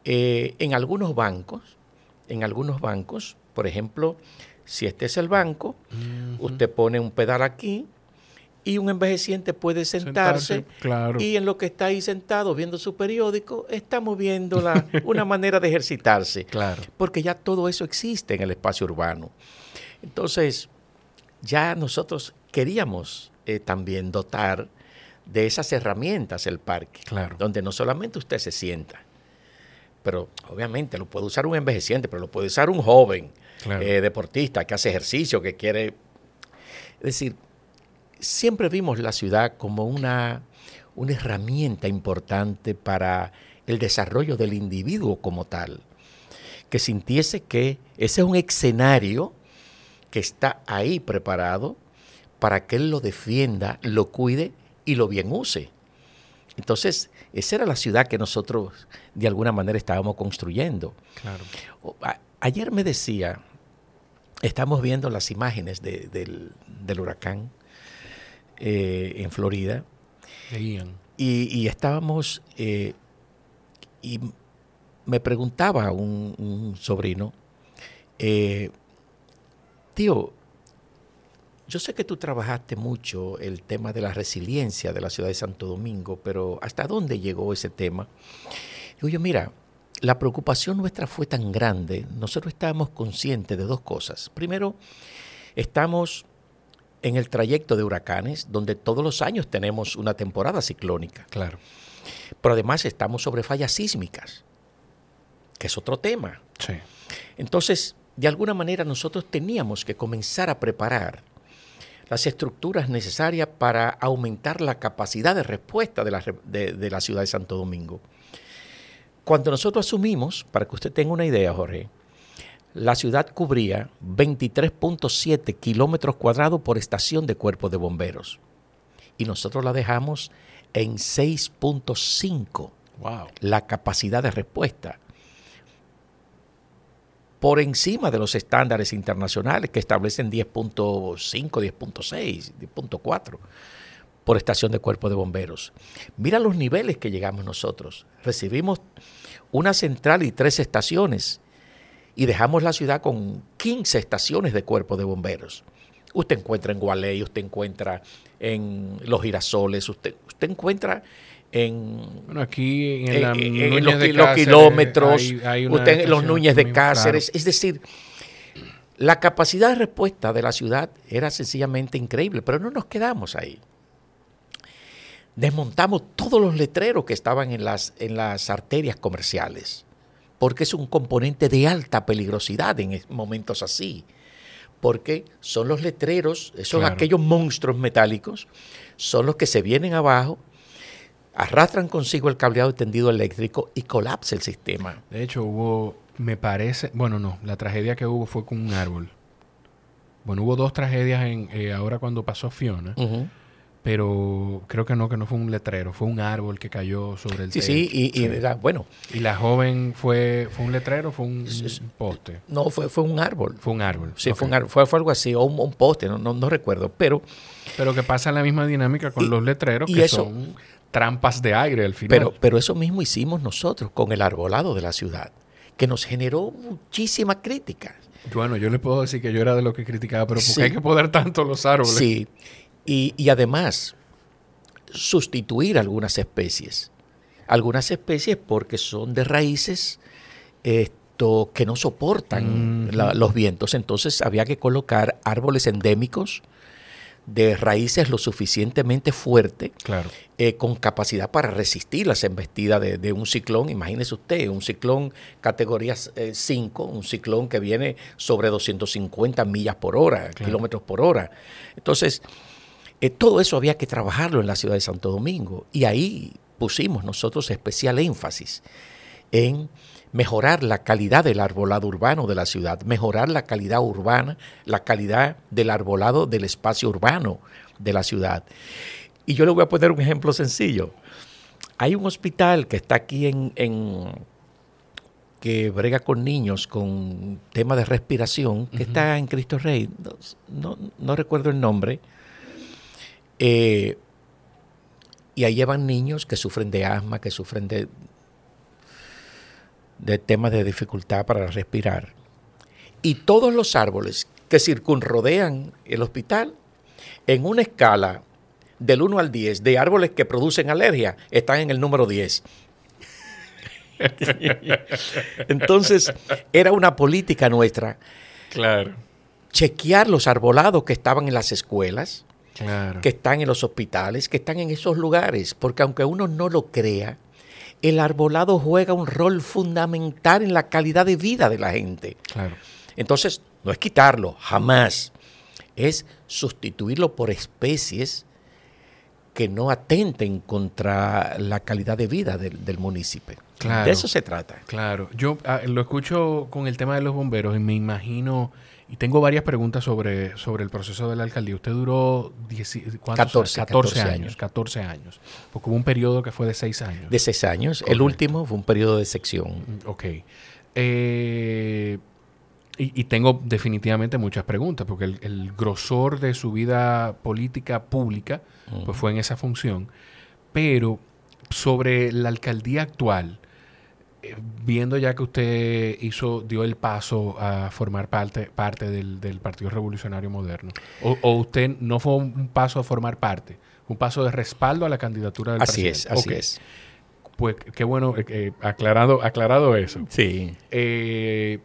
eh, en algunos bancos en algunos bancos, por ejemplo, si este es el banco, usted pone un pedal aquí y un envejeciente puede sentarse, y en lo que está ahí sentado viendo su periódico, está moviendo la, una manera de ejercitarse. Claro. Porque ya todo eso existe en el espacio urbano. Entonces, ya nosotros queríamos eh, también dotar de esas herramientas el parque, claro. donde no solamente usted se sienta, pero obviamente lo puede usar un envejeciente, pero lo puede usar un joven eh, deportista que hace ejercicio, que quiere... Es decir, siempre vimos la ciudad como una, una herramienta importante para el desarrollo del individuo como tal, que sintiese que ese es un escenario que está ahí preparado para que él lo defienda, lo cuide y lo bien use. Entonces, esa era la ciudad que nosotros de alguna manera estábamos construyendo. Claro. ayer me decía, estamos viendo las imágenes del, huracán eh, en Florida. Y, estábamos, eh, y me preguntaba un, sobrino, eh, tío, yo sé que tú trabajaste mucho el tema de la resiliencia de la ciudad de Santo Domingo, pero ¿hasta dónde llegó ese tema? Digo yo, mira, la preocupación nuestra fue tan grande, nosotros estábamos conscientes de dos cosas. Primero, estamos en el trayecto de huracanes, donde todos los años tenemos una temporada ciclónica. Claro. Pero además estamos sobre fallas sísmicas, que es otro tema. Sí. Entonces, de alguna manera nosotros teníamos que comenzar a preparar las estructuras necesarias para aumentar la capacidad de respuesta de la, de, la ciudad de Santo Domingo. Cuando nosotros asumimos, para que usted tenga una idea, Jorge, la ciudad cubría 23.7 kilómetros cuadrados por estación de cuerpo de bomberos. Y nosotros la dejamos en 6.5 Wow. la capacidad de respuesta. Por encima de los estándares internacionales que establecen 10.5, 10.6, 10.4 por estación de cuerpo de bomberos. Mira los niveles que llegamos nosotros. Recibimos una central y tres estaciones y dejamos la ciudad con 15 estaciones de cuerpo de bomberos. Usted encuentra en Gualey, usted encuentra en Los Girasoles, usted, usted encuentra en, Bueno, aquí en, en- la en- en Núñez los, de kilómetros, hay- hay una usted en los Núñez de Cáceres. claro. Es decir, la capacidad de respuesta de la ciudad era sencillamente increíble, pero no nos quedamos ahí. Desmontamos todos los letreros que estaban en las, en las arterias comerciales, porque es un componente de alta peligrosidad en momentos así. Porque son los letreros, son Claro. aquellos monstruos metálicos, son los que se vienen abajo, arrastran consigo el cableado tendido eléctrico y colapsa el sistema. De hecho, hubo, me parece, bueno, no, la tragedia que hubo fue con un árbol. Bueno, hubo dos tragedias en eh, ahora cuando pasó Fiona. Pero creo que no, que no fue un letrero, fue un árbol que cayó sobre el Sí, techo. sí, y, y Sí. era- bueno, Y la joven fue, fue un letrero, fue un, poste, no, fue, fue un árbol. fue un árbol. Sí, fue, un árbol, fue, fue algo así, o un, un poste, no, no, no recuerdo, pero, Pero que pasa la misma dinámica con Y- los letreros, y que eso- son trampas de aire al final. pero, pero eso mismo hicimos nosotros con el arbolado de la ciudad, que nos generó muchísima crítica. Bueno, yo le puedo decir que yo era de los que criticaba, pero ¿por qué Sí. hay que poder tanto los árboles? Sí, y, y además sustituir algunas especies. Algunas especies porque son de raíces esto, que no soportan la- los vientos. Entonces había que colocar árboles endémicos de raíces lo suficientemente fuerte Claro. eh, con capacidad para resistir las embestidas de, de un ciclón. Imagínese usted, un ciclón categoría 5, un ciclón que viene sobre 250 millas por hora, Claro. kilómetros por hora. Entonces, eh, todo eso había que trabajarlo en la ciudad de Santo Domingo. Y ahí pusimos nosotros especial énfasis en mejorar la calidad del arbolado urbano de la ciudad, mejorar la calidad urbana, la calidad del arbolado del espacio urbano de la ciudad. Y yo le voy a poner un ejemplo sencillo. Hay un hospital que está aquí en, en- que brega con niños con tema de respiración, que está en Cristo Rey, no, no- no recuerdo el nombre. Eh, y ahí llevan niños que sufren de asma, que sufren de, de temas de dificultad para respirar. Y todos los árboles que circunrodean el hospital, en una escala del 1 al 10 de árboles que producen alergia, están en el número 10. Entonces, era una política nuestra Claro. chequear los arbolados que estaban en las escuelas, Claro. que están en los hospitales, que están en esos lugares, porque aunque uno no lo crea, el arbolado juega un rol fundamental en la calidad de vida de la gente. Claro. Entonces, no es quitarlo, jamás. Es sustituirlo por especies que no atenten contra la calidad de vida del, del municipio. Claro. De eso se trata. Claro, yo ah, lo escucho con el tema de los bomberos y me imagino, y tengo varias preguntas sobre, sobre el proceso de la alcaldía. Usted duró 10 ¿cuántos? 14, 14 14 años, años. 14 años, porque hubo un periodo que fue de 6 años. De seis años. El último fue un periodo de sección. Mm, Ok. Eh, y, y tengo definitivamente muchas preguntas, porque el, el grosor de su vida política pública pues fue en esa función. Pero sobre la alcaldía actual, viendo ya que usted hizo, dio el paso a formar parte, parte del, del Partido Revolucionario Moderno, o, o usted no fue un paso a formar parte, un paso de respaldo a la candidatura del Así es, presidente. así es. Pues qué bueno, eh, eh, aclarado, aclarado eso. Sí. Eh,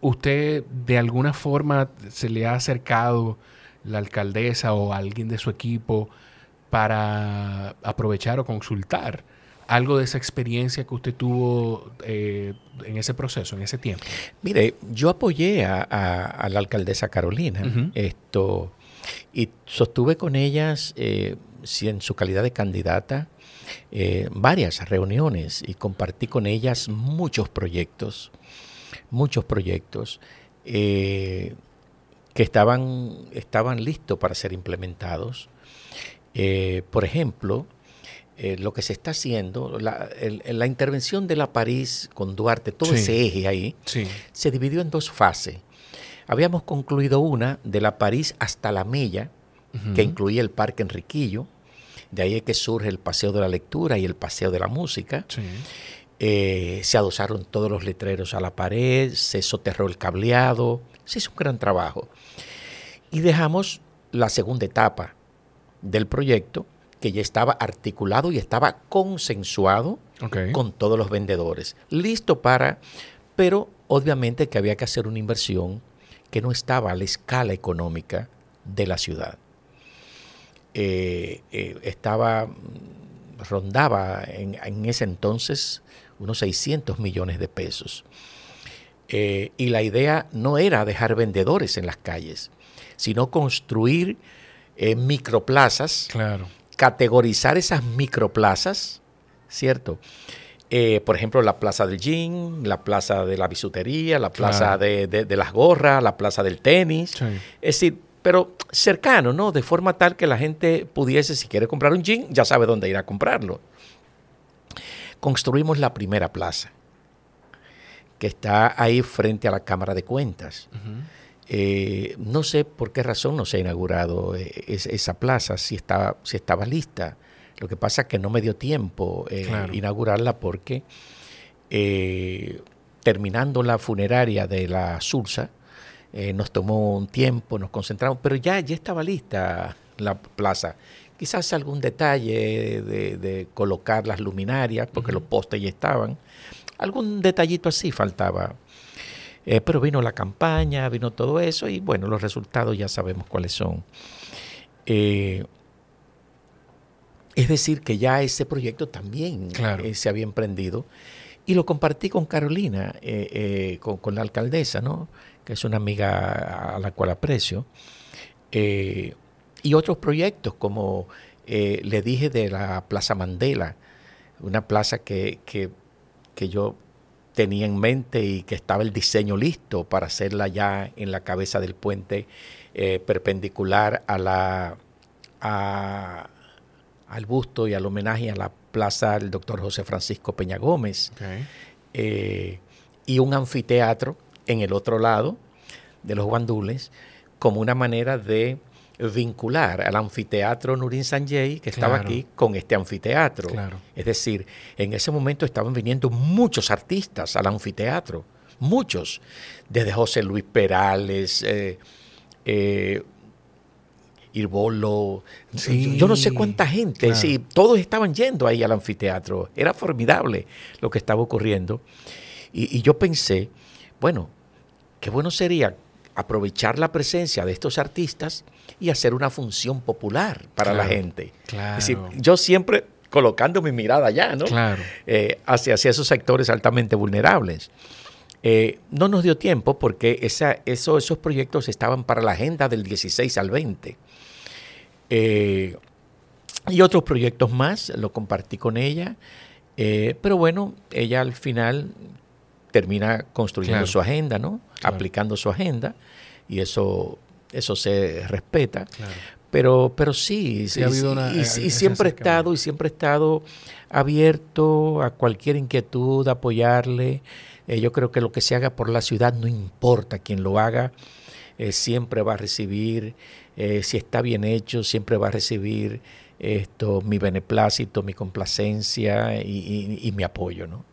¿Usted de alguna forma se le ha acercado la alcaldesa o alguien de su equipo para aprovechar o consultar algo de esa experiencia que usted tuvo eh, en ese proceso, en ese tiempo? Mire, yo apoyé a, a- a la alcaldesa Carolina esto y sostuve con ellas, eh, en su calidad de candidata, eh, varias reuniones y compartí con ellas muchos proyectos, muchos proyectos eh, que estaban, estaban listos para ser implementados. Eh, por ejemplo, eh, lo que se está haciendo, la, la, intervención de la París con Duarte, todo ese eje ahí, se dividió en dos fases. Habíamos concluido una de la París hasta la Mella, que incluía el Parque Enriquillo. De ahí es que surge el Paseo de la Lectura y el Paseo de la Música. Eh, se adosaron todos los letreros a la pared, se soterró el cableado, se hizo un gran trabajo. Y dejamos la segunda etapa del proyecto, que ya estaba articulado y estaba consensuado con todos los vendedores. Listo para, pero obviamente que había que hacer una inversión que no estaba a la escala económica de la ciudad. Eh, eh, estaba, rondaba en, ese entonces unos 600 millones de pesos. Eh, y la idea no era dejar vendedores en las calles, sino construir microplazas, claro. Categorizar esas microplazas, ¿cierto? por ejemplo, la plaza del jean, la plaza de la bisutería, la plaza de, las gorras, la plaza del tenis. Es decir, pero cercano, ¿no? De forma tal que la gente pudiese, si quiere comprar un jean, ya sabe dónde ir a comprarlo. Construimos la primera plaza, que está ahí frente a la Cámara de Cuentas. Eh, no sé por qué razón no se ha inaugurado eh, esa plaza, si estaba, si estaba lista. Lo que pasa es que no me dio tiempo eh, inaugurarla porque terminando la funeraria de la Sursa, eh, nos tomó un tiempo, nos concentramos, pero ya, ya estaba lista la plaza. Quizás algún detalle de, colocar las luminarias, porque los postes ya estaban. Algún detallito así faltaba. Eh, pero vino la campaña, vino todo eso y bueno, los resultados ya sabemos cuáles son. Eh, es decir, que ya ese proyecto también se había emprendido y lo compartí con Carolina, con, con, la alcaldesa, ¿no? que es una amiga a la cual aprecio, eh, y otros proyectos como eh, le dije de la Plaza Mandela, una plaza que, yo tenía en mente y que estaba el diseño listo para hacerla ya en la cabeza del puente eh, perpendicular a la, al busto y al homenaje a la plaza del doctor José Francisco Peña Gómez. y un anfiteatro en el otro lado de los guandules como una manera de vincular al anfiteatro Nurin Sanjay, que estaba aquí, con este anfiteatro. Es decir, en ese momento estaban viniendo muchos artistas al anfiteatro, muchos, desde José Luis Perales, eh, eh Irbolo, yo no sé cuánta gente, sí, todos estaban yendo ahí al anfiteatro, era formidable lo que estaba ocurriendo. y yo pensé, bueno, qué bueno sería aprovechar la presencia de estos artistas y hacer una función popular para la gente. yo siempre colocando mi mirada allá, ¿no? Eh, hacia, hacia, esos sectores altamente vulnerables. Eh, no nos dio tiempo porque esa, esos proyectos estaban para la agenda del 16 al 20. Eh, y otros proyectos más, lo compartí con ella. pero bueno, ella al final termina construyendo su agenda, ¿no? Aplicando su agenda y eso, eso se respeta. Pero, pero sí, sí, y, eh, siempre he estado y siempre he estado abierto a cualquier inquietud, apoyarle. Eh, yo creo que lo que se haga por la ciudad no importa quién lo haga, eh, siempre va a recibir, si está bien hecho, siempre va a recibir esto, mi beneplácito, mi complacencia y, mi apoyo, ¿no?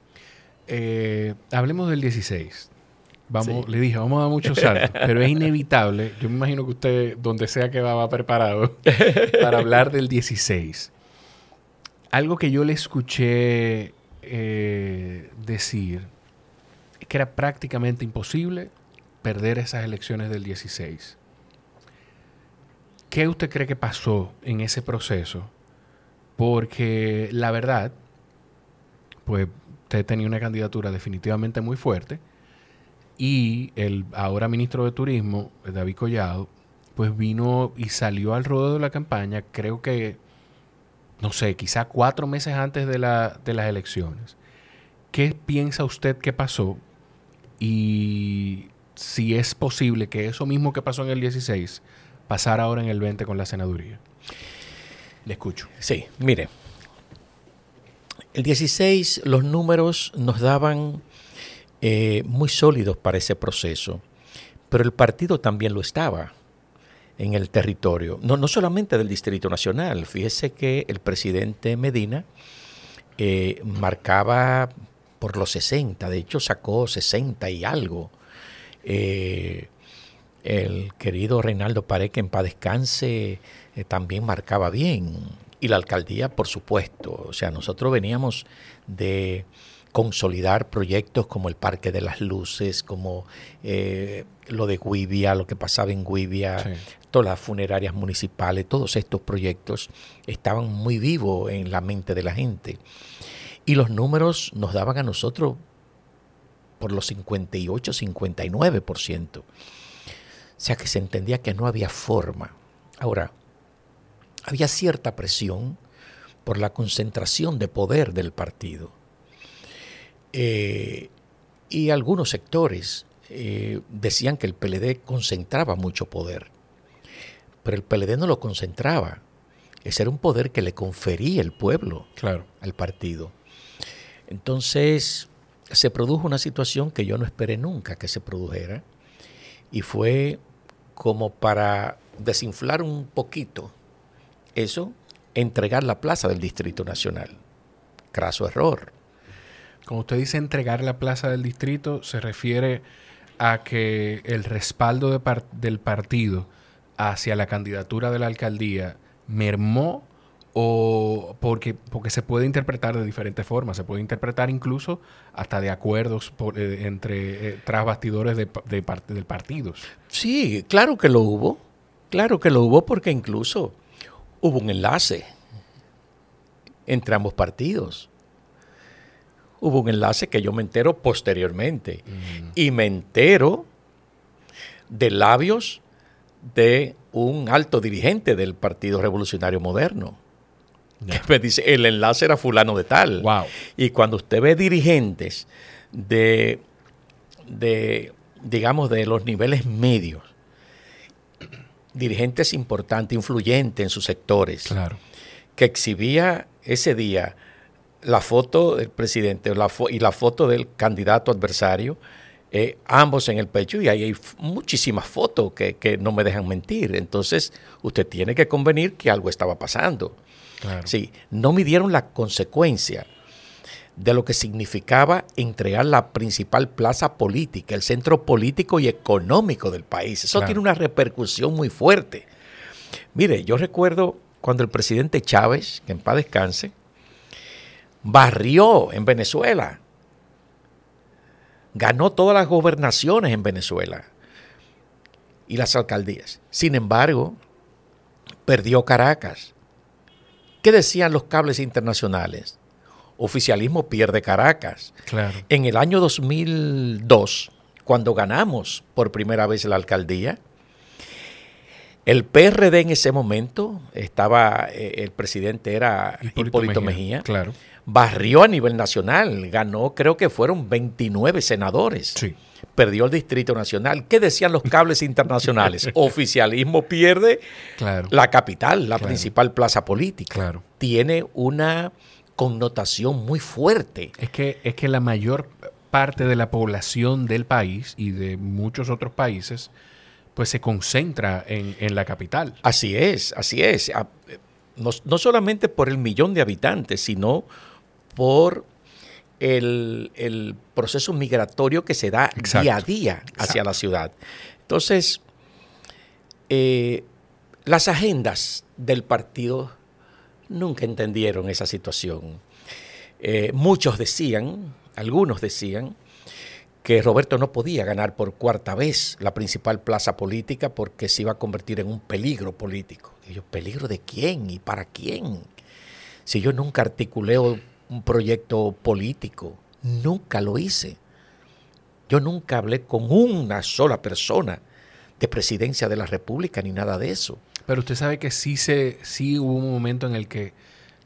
Eh, hablemos del 16. Vamos, Le dije, vamos a dar muchos saltos, pero es inevitable. Yo me imagino que usted, donde sea que va, va preparado para hablar del 16. Algo que yo le escuché eh, decir es que era prácticamente imposible perder esas elecciones del 16. ¿Qué usted cree que pasó en ese proceso? Porque la verdad, pues usted tenía una candidatura definitivamente muy fuerte y el ahora ministro de Turismo, David Collado, pues vino y salió al ruedo de la campaña, creo que, no sé, quizá cuatro meses antes de, la, de las elecciones. ¿Qué piensa usted que pasó? Y si es posible que eso mismo que pasó en el 16 pasara ahora en el 20 con la senaduría. Le escucho. Sí, mire. El 16 los números nos daban eh, muy sólidos para ese proceso, pero el partido también lo estaba en el territorio, no, no solamente del Distrito Nacional. Fíjese que el presidente Medina eh, marcaba por los 60, de hecho sacó 60 y algo. Eh, el querido Reinaldo Pareque en paz descanse también marcaba bien. Y la alcaldía, por supuesto. O sea, nosotros veníamos de consolidar proyectos como el Parque de las Luces, como eh, lo de Guivia, lo que pasaba en Guivia, todas las funerarias municipales, todos estos proyectos estaban muy vivos en la mente de la gente. Y los números nos daban a nosotros por los 58, 59%. O sea que se entendía que no había forma. Ahora, había cierta presión por la concentración de poder del partido. Eh, y algunos sectores eh, decían que el PLD concentraba mucho poder, pero el PLD no lo concentraba. Ese era un poder que le confería el pueblo claro. al partido. Entonces se produjo una situación que yo no esperé nunca que se produjera y fue como para desinflar un poquito eso, entregar la plaza del Distrito Nacional. Craso error. Como usted dice entregar la plaza del distrito, se refiere a que el respaldo del partido hacia la candidatura de la alcaldía mermó o porque, porque se puede interpretar de diferentes formas, se puede interpretar incluso hasta de acuerdos eh, entre eh, tras bastidores de, del partido. Sí, claro que lo hubo, claro que lo hubo porque incluso hubo un enlace entre ambos partidos. Hubo un enlace que yo me entero posteriormente mm. y me entero de labios de un alto dirigente del Partido Revolucionario Moderno me dice, el enlace era fulano de tal. Y cuando usted ve dirigentes de, de, digamos, de los niveles medios, dirigentes importantes, influyentes en sus sectores, claro. que exhibía ese día la foto del presidente y la foto del candidato adversario, eh, ambos en el pecho, y ahí hay muchísimas fotos que, que no me dejan mentir. Entonces, usted tiene que convenir que algo estaba pasando. Sí, no midieron la consecuencia de lo que significaba entregar la principal plaza política, el centro político y económico del país. Eso tiene una repercusión muy fuerte. Mire, yo recuerdo cuando el presidente Chávez, que en paz descanse, barrió en Venezuela, ganó todas las gobernaciones en Venezuela y las alcaldías. Sin embargo, perdió Caracas, ¿Qué decían los cables internacionales? Oficialismo pierde Caracas. En el año 2002, cuando ganamos por primera vez la alcaldía, el PRD en ese momento estaba, eh, el presidente era Hipólito, Mejía, claro. Barrió a nivel nacional, ganó, creo que fueron 29 senadores. Sí perdió el Distrito Nacional. ¿Qué decían los cables internacionales? Oficialismo pierde la capital, la principal plaza política. Tiene una connotación muy fuerte. Es que, es que la mayor parte de la población del país y de muchos otros países, pues se concentra en, la capital. Así es, así es. Ah, no, no solamente por el millón de habitantes, sino por el, proceso migratorio que se da día a día hacia la ciudad. Entonces, eh, las agendas del partido nunca entendieron esa situación. Eh, muchos decían, algunos decían, que Roberto no podía ganar por cuarta vez la principal plaza política porque se iba a convertir en un peligro político. Y yo, ¿peligro de quién y para quién? Si yo nunca articulé un proyecto político. Nunca lo hice. Yo nunca hablé con una sola persona de presidencia de la República ni nada de eso. Pero usted sabe que sí, se, sí hubo un momento en el que,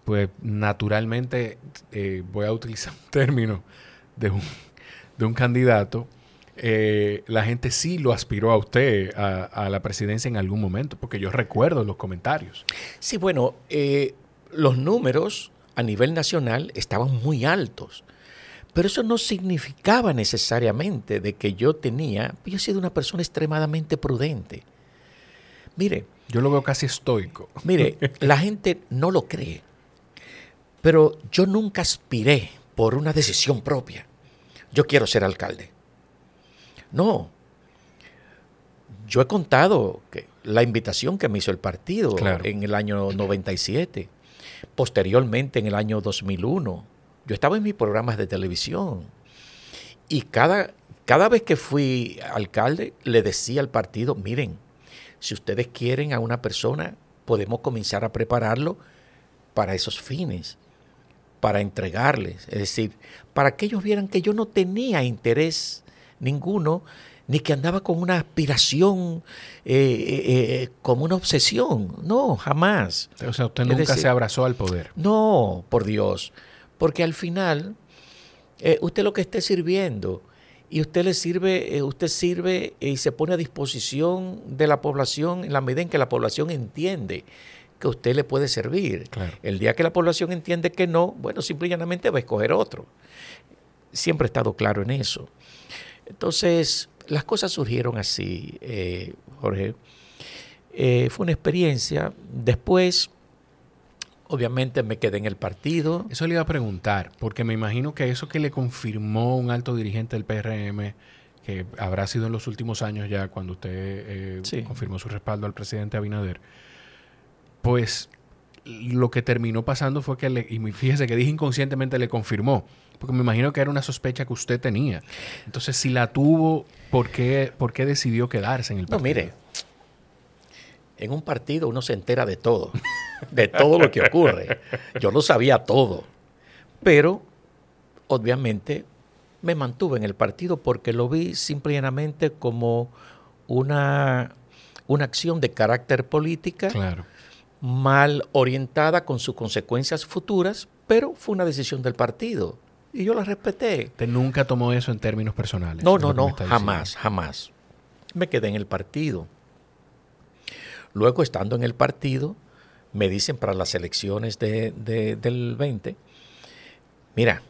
pues naturalmente, eh, voy a utilizar un término de un, de un candidato, eh, la gente sí lo aspiró a usted a, la presidencia en algún momento, porque yo recuerdo los comentarios. Sí, bueno, eh, los números a nivel nacional estaban muy altos. Pero eso no significaba necesariamente de que yo tenía, yo he sido una persona extremadamente prudente. Mire. Yo lo veo casi estoico. Mire, la gente no lo cree. Pero yo nunca aspiré por una decisión propia. Yo quiero ser alcalde. No. Yo he contado que la invitación que me hizo el partido en el año 97, posteriormente en el año 2001. Yo estaba en mis programas de televisión y cada, cada vez que fui alcalde le decía al partido, miren, si ustedes quieren a una persona, podemos comenzar a prepararlo para esos fines, para entregarles. Es decir, para que ellos vieran que yo no tenía interés ninguno, ni que andaba con una aspiración, eh, eh, eh, como una obsesión. No, jamás. O sea, usted nunca se abrazó al poder. No, por Dios. Porque al final, usted lo que esté sirviendo, y usted le sirve, usted sirve y se pone a disposición de la población en la medida en que la población entiende que usted le puede servir. El día que la población entiende que no, bueno, simplemente va a escoger otro. Siempre he estado claro en eso. Entonces, las cosas surgieron así, eh, Jorge. Eh, fue una experiencia. Después, obviamente, me quedé en el partido. Eso le iba a preguntar, porque me imagino que eso que le confirmó un alto dirigente del PRM, que habrá sido en los últimos años ya, cuando usted eh, confirmó su respaldo al presidente Abinader, pues lo que terminó pasando fue que, le, y fíjese que dije inconscientemente, le confirmó porque me imagino que era una sospecha que usted tenía. Entonces, si la tuvo, ¿por qué, por qué decidió quedarse en el partido? No, mire, en un partido uno se entera de todo, de todo lo que ocurre. Yo no sabía todo, pero obviamente me mantuve en el partido porque lo vi simplemente como una, una acción de carácter política mal orientada con sus consecuencias futuras, pero fue una decisión del partido y yo la respeté. ¿Usted nunca tomó eso en términos personales? No, no, no, jamás, jamás. Me quedé en el partido. Luego, estando en el partido, me dicen para las elecciones del 20, mira,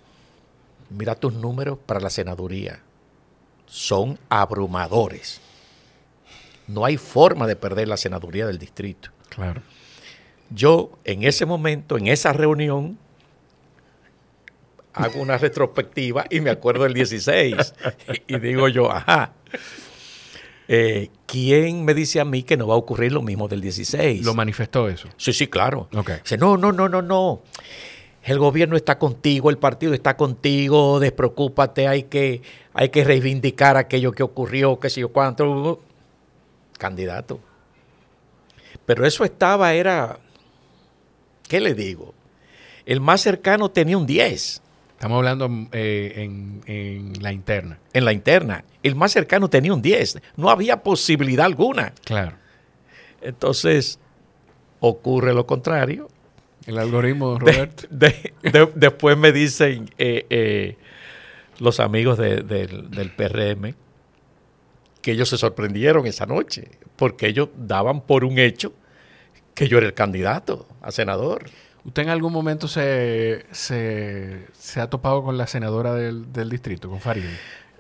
mira tus números para la senaduría. Son abrumadores. No hay forma de perder la senaduría del distrito. Claro. Yo, en ese momento, en esa reunión, hago una retrospectiva y me acuerdo del 16. y, digo yo, ajá. Eh, ¿Quién me dice a mí que no va a ocurrir lo mismo del 16? ¿Lo manifestó eso? Sí, sí, claro. Dice, no, no, no, no, no. El gobierno está contigo, el partido está contigo, despreocúpate, hay que, hay que reivindicar aquello que ocurrió, qué sé yo cuánto. Candidato. Pero eso estaba, era, ¿qué le digo? El más cercano tenía un 10. Estamos hablando eh, en, la interna. En la interna. El más cercano tenía un 10. No había posibilidad alguna. Claro. Entonces, ocurre lo contrario. El algoritmo, Roberto. después me dicen eh, eh, los amigos del PRM que ellos se sorprendieron esa noche, porque ellos daban por un hecho que yo era el candidato a senador. ¿Usted en algún momento se, se, ha topado con la senadora del, distrito, con Farid?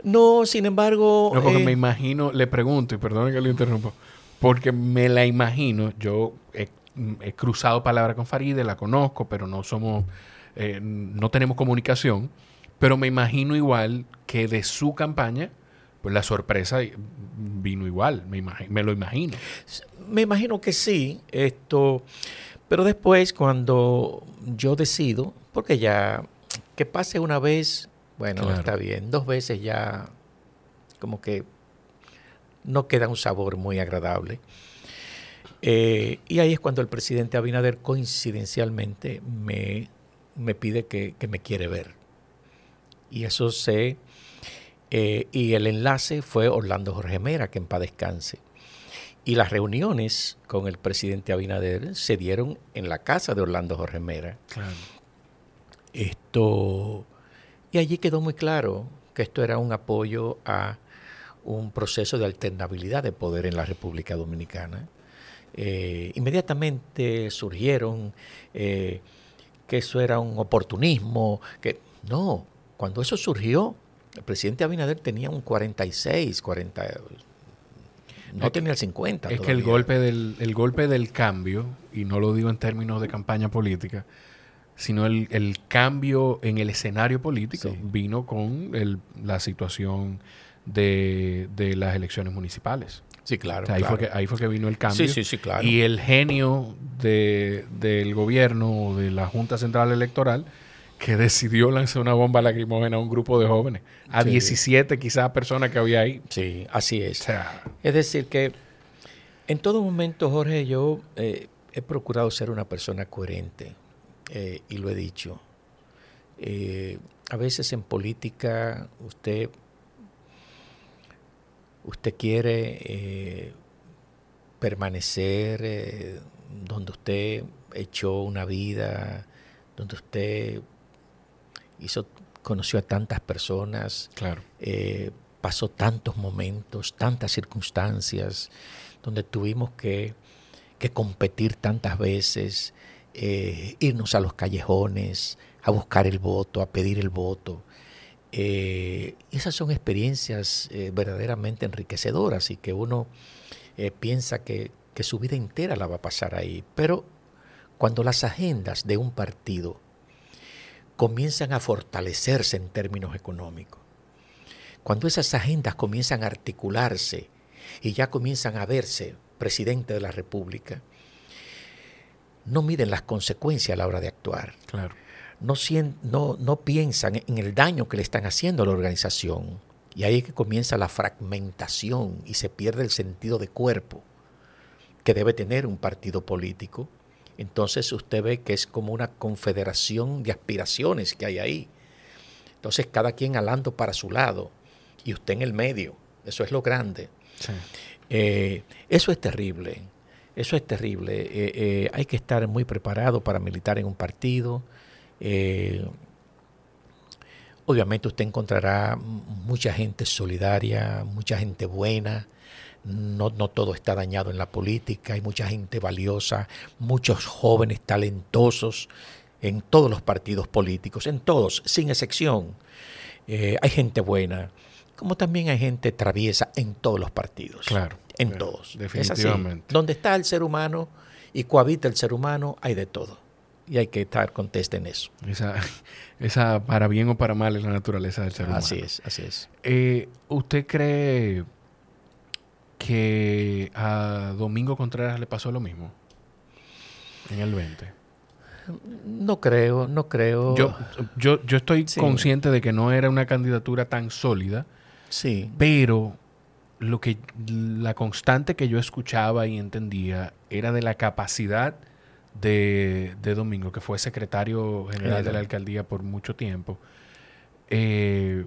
No, sin embargo... No, porque me eh, imagino, le pregunto, y perdone que lo interrumpa, porque me la imagino, yo he, cruzado palabras con Faride, la conozco, pero no somos, eh, no tenemos comunicación, pero me imagino igual que de su campaña, pues la sorpresa vino igual, me, me lo imagino. Me imagino que sí, esto... Pero después, cuando yo decido, porque ya que pase una vez, bueno, está bien. Dos veces ya como que no queda un sabor muy agradable. Eh, y ahí es cuando el presidente Abinader coincidencialmente me, me pide que, me quiere ver. Y eso sé. Eh, y el enlace fue Orlando Jorge Mera, que en paz descanse. Y las reuniones con el presidente Abinader se dieron en la casa de Orlando Jorge Mera. Esto, y allí quedó muy claro que esto era un apoyo a, un proceso de alternabilidad de poder en la República Dominicana. Eh, inmediatamente surgieron eh, que eso era un oportunismo, que no, cuando eso surgió, el presidente Abinader tenía un 46, 40, no tenía el 50. Es que el golpe, del, el golpe del cambio, y no lo digo en términos de campaña política, sino el, cambio en el escenario político vino con la situación de, las elecciones municipales. Sí, claro. ahí, Fue que, ahí fue que vino el cambio. Sí, sí, sí, claro. Y el genio de, del gobierno, de la Junta Central Electoral, que decidió lanzar una bomba lacrimógena a un grupo de jóvenes, a 17 quizás personas que había ahí. Sí, así es. es decir, que en todo momento, Jorge, yo eh, he procurado ser una persona coherente eh, y lo he dicho. Eh, a veces en política usted, usted quiere permanecer donde usted echó una vida, donde usted hizo, conoció a tantas personas, claro. Eh, pasó tantos momentos, tantas circunstancias, donde tuvimos que, competir tantas veces, eh, irnos a los callejones, a buscar el voto, a pedir el voto. Eh, esas son experiencias verdaderamente enriquecedoras y que uno piensa que, que su vida entera la va a pasar ahí. Pero cuando las agendas de un partido comienzan a fortalecerse en términos económicos. Cuando esas agendas comienzan a articularse y ya comienzan a verse presidente de la República, no miden las consecuencias a la hora de actuar. Claro. No, no, no piensan en el daño que le están haciendo a la organización. Y ahí es que comienza la fragmentación y se pierde el sentido de cuerpo que debe tener un partido político entonces usted ve que es como una confederación de aspiraciones que hay ahí. Entonces cada quien alando para su lado y usted en el medio. Eso es lo grande. Eh, eso es terrible. Eso es terrible. Eh, eh, hay que estar muy preparado para militar en un partido. obviamente usted encontrará mucha gente solidaria, mucha gente buena, no, no, todo está dañado en la política, hay mucha gente valiosa, muchos jóvenes talentosos en todos los partidos políticos, en todos, sin excepción. Eh, hay gente buena, como también hay gente traviesa en todos los partidos. Claro. En todos. Definitivamente. Donde está el ser humano y cohabita el ser humano, hay de todo. Y hay que estar conteste en eso. Esa, esa para bien o para mal es la naturaleza del ser humano. Así es, así es. Eh, ¿Usted cree que a Domingo Contreras le pasó lo mismo en el 20. No creo, no creo. Yo, yo, yo estoy consciente de que no era una candidatura tan sólida. Sí. Pero lo que la constante que yo escuchaba y entendía era de la capacidad de, Domingo, que fue secretario general de la alcaldía por mucho tiempo. Eh,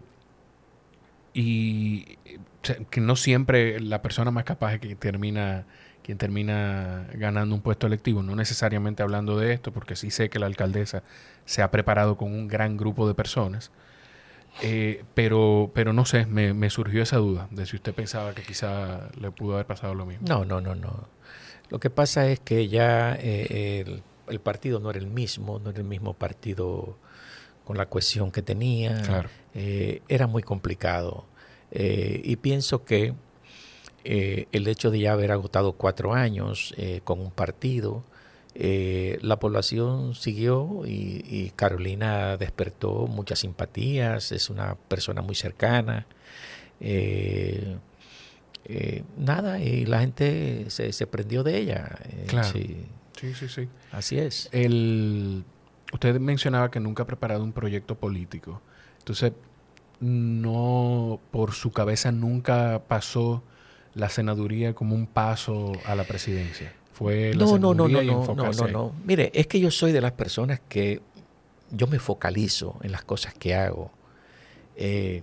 y que no siempre la persona más capaz es que termina quien termina ganando un puesto electivo, no necesariamente hablando de esto, porque sí sé que la alcaldesa se ha preparado con un gran grupo de personas, eh, pero, pero no sé, me, surgió esa duda de si usted pensaba que quizá le pudo haber pasado lo mismo. No, no, no, no. Lo que pasa es que ya eh, el, partido no era el mismo, no era el mismo partido con la cuestión que tenía, eh, era muy complicado. Eh, y pienso que eh, el hecho de ya haber agotado cuatro años eh, con un partido, la población siguió y, Carolina despertó muchas simpatías, es una persona muy cercana. nada, y la gente se, prendió de ella. Claro. Sí. sí, sí, sí. Así es. El, usted mencionaba que nunca ha preparado un proyecto político. Entonces, no, por su cabeza nunca pasó la senaduría como un paso a la presidencia. Fue la no, no, no, no, no, no, no, no. Mire, es que yo soy de las personas que yo me focalizo en las cosas que hago. Eh,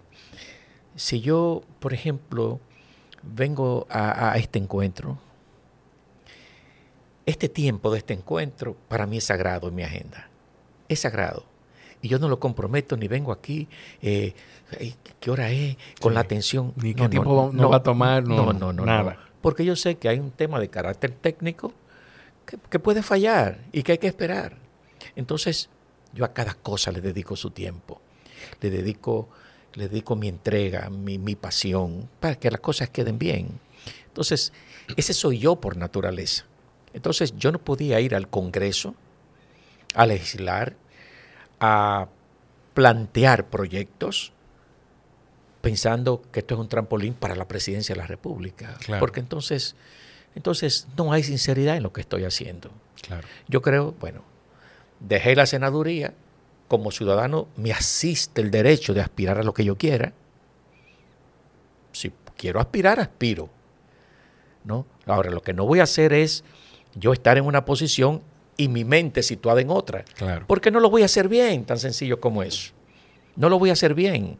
si yo, por ejemplo, vengo a, a, este encuentro, este tiempo de este encuentro para mí es sagrado en mi agenda. Es sagrado. y yo no lo comprometo ni vengo aquí, eh, ¿qué hora es? Con la atención. Ni qué tiempo no, va a tomar, no, no, no, nada. Porque yo sé que hay un tema de carácter técnico que, puede fallar y que hay que esperar. Entonces, yo a cada cosa le dedico su tiempo, le dedico, le dedico mi entrega, mi, mi pasión, para que las cosas queden bien. Entonces, ese soy yo por naturaleza. Entonces, yo no podía ir al Congreso a legislar, a plantear proyectos pensando que esto es un trampolín para la presidencia de la República. Porque entonces, entonces no hay sinceridad en lo que estoy haciendo. Yo creo, bueno, dejé la senaduría, como ciudadano me asiste el derecho de aspirar a lo que yo quiera. Si quiero aspirar, aspiro. ¿no? Ahora, lo que no voy a hacer es yo estar en una posición y mi mente situada en otra. Claro. Porque no lo voy a hacer bien, tan sencillo como eso. No lo voy a hacer bien.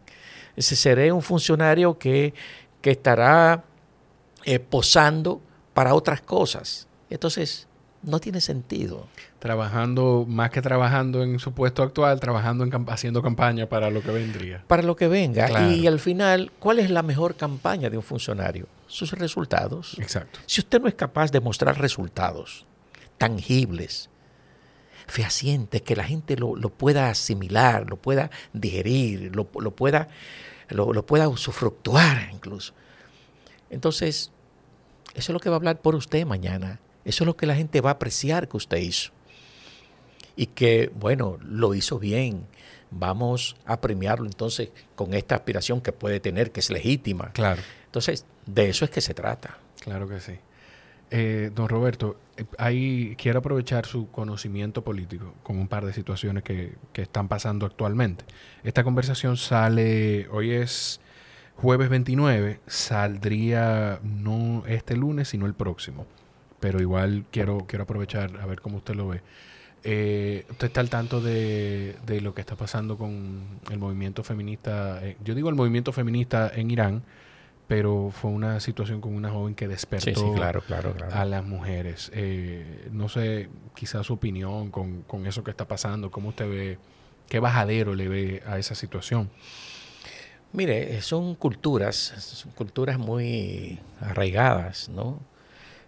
Seré un funcionario que, estará eh, posando para otras cosas. Entonces, no tiene sentido. Trabajando, más que trabajando en su puesto actual, trabajando en haciendo campaña para lo que vendría. Para lo que venga. Y al final, ¿cuál es la mejor campaña de un funcionario? Sus resultados. Exacto. Si usted no es capaz de mostrar resultados, tangibles, fehacientes, que la gente lo, pueda asimilar, lo pueda digerir, lo, pueda, lo, pueda usufructuar incluso. Entonces, eso es lo que va a hablar por usted mañana. Eso es lo que la gente va a apreciar que usted hizo. Y que, bueno, lo hizo bien. Vamos a premiarlo entonces con esta aspiración que puede tener, que es legítima. Claro. Entonces, de eso es que se trata. Claro que sí. Eh, don Roberto, ahí quiero aprovechar su conocimiento político con un par de situaciones que, están pasando actualmente. Esta conversación sale, hoy es jueves 29, saldría no este lunes, sino el próximo. Pero igual quiero, quiero aprovechar a ver cómo usted lo ve. Eh, ¿Usted está al tanto de, de, lo que está pasando con el movimiento feminista? Eh, yo digo el movimiento feminista en Irán, pero fue una situación con una joven que despertó claro, claro, a las mujeres. Eh, no sé, quizás su opinión con, con, eso que está pasando, cómo usted ve, qué bajadero le ve a esa situación. Mire, son culturas, son culturas muy arraigadas, ¿no?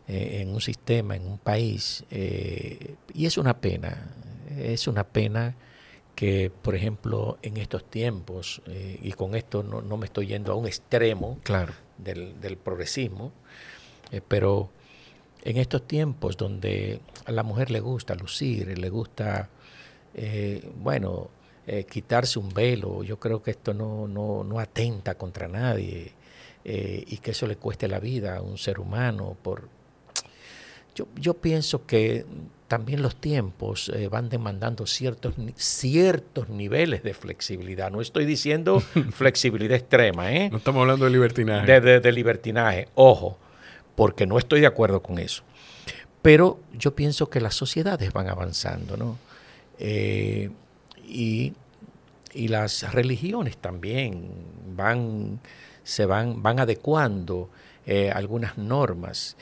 Eh, en un sistema, en un país, eh, y es una pena, es una pena que, por ejemplo, en estos tiempos, eh, y con esto no, me estoy yendo a un extremo claro. del, progresismo, eh, pero en estos tiempos donde a la mujer le gusta lucir, le gusta, eh, bueno, quitarse un velo, yo creo que esto no, no, no atenta contra nadie y que eso le cueste la vida a un ser humano por, yo, yo pienso que también los tiempos eh, van demandando ciertos, ciertos niveles de flexibilidad. No estoy diciendo flexibilidad extrema, ¿eh? No estamos hablando de libertinaje. De, libertinaje, ojo, porque no estoy de acuerdo con eso. Pero yo pienso que las sociedades van avanzando, ¿no? Eh, y, las religiones también van, se van, van adecuando eh, algunas normas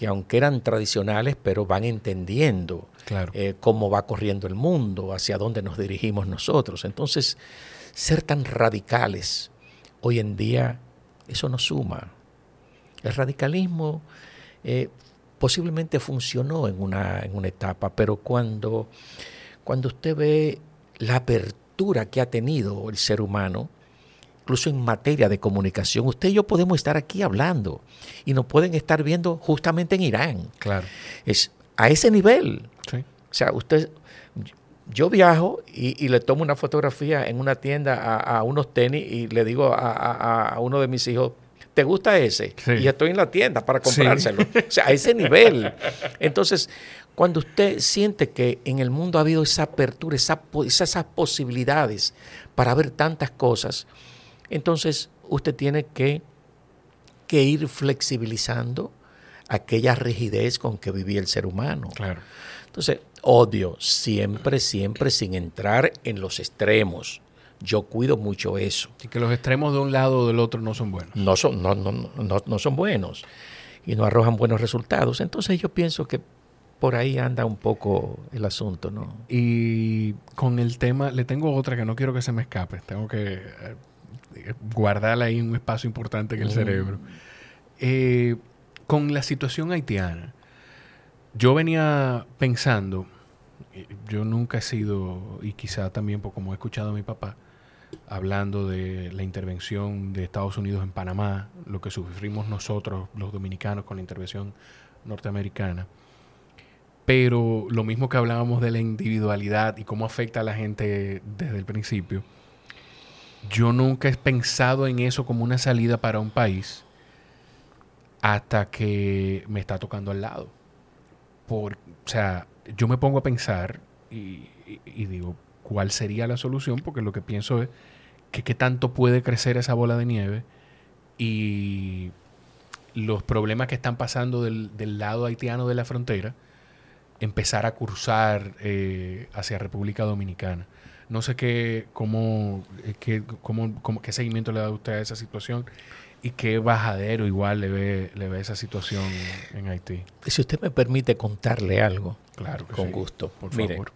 que aunque eran tradicionales, pero van entendiendo eh, cómo va corriendo el mundo, hacia dónde nos dirigimos nosotros. Entonces, ser tan radicales hoy en día, eso no suma. El radicalismo eh, posiblemente funcionó en una, en una etapa, pero cuando, cuando usted ve la apertura que ha tenido el ser humano, incluso en materia de comunicación. Usted y yo podemos estar aquí hablando y nos pueden estar viendo justamente en Irán. Claro. Es a ese nivel. Sí. O sea, usted, yo viajo y, le tomo una fotografía en una tienda a, unos tenis y le digo a, uno de mis hijos, ¿te gusta ese? Y estoy en la tienda para comprárselo. O sea, a ese nivel. Entonces, cuando usted siente que en el mundo ha habido esa apertura, esas posibilidades para ver tantas cosas, entonces, usted tiene que, que ir flexibilizando aquella rigidez con que vivía el ser humano. Claro. Entonces, odio siempre, siempre sin entrar en los extremos. Yo cuido mucho eso. Y que los extremos de un lado o del otro no son buenos. No son, no, no, no, no son buenos y no arrojan buenos resultados. Entonces yo pienso que por ahí anda un poco el asunto, ¿no? Y con el tema, le tengo otra que no quiero que se me escape. Tengo que eh, guardarla ahí en un espacio importante en el Mm. cerebro. Eh, con la situación haitiana, yo venía pensando, eh, yo nunca he sido, y quizá también por como he escuchado a mi papá, hablando de la intervención de Estados Unidos en Panamá, lo que sufrimos nosotros, los dominicanos, con la intervención norteamericana. Pero lo mismo que hablábamos de la individualidad y cómo afecta a la gente desde el principio, yo nunca he pensado en eso como una salida para un país hasta que me está tocando al lado. Por, o sea, yo me pongo a pensar y, digo, ¿cuál sería la solución? Porque lo que pienso es que qué tanto puede crecer esa bola de nieve y los problemas que están pasando del, del lado haitiano de la frontera empezar a cursar eh, hacia República Dominicana. No sé qué, cómo, eh, qué, cómo, cómo- qué seguimiento le da usted a esa situación y qué bajadero igual le ve, le ve esa situación en Haití. Si usted me permite contarle algo, Claro que con sí. gusto. Por Mire, favor.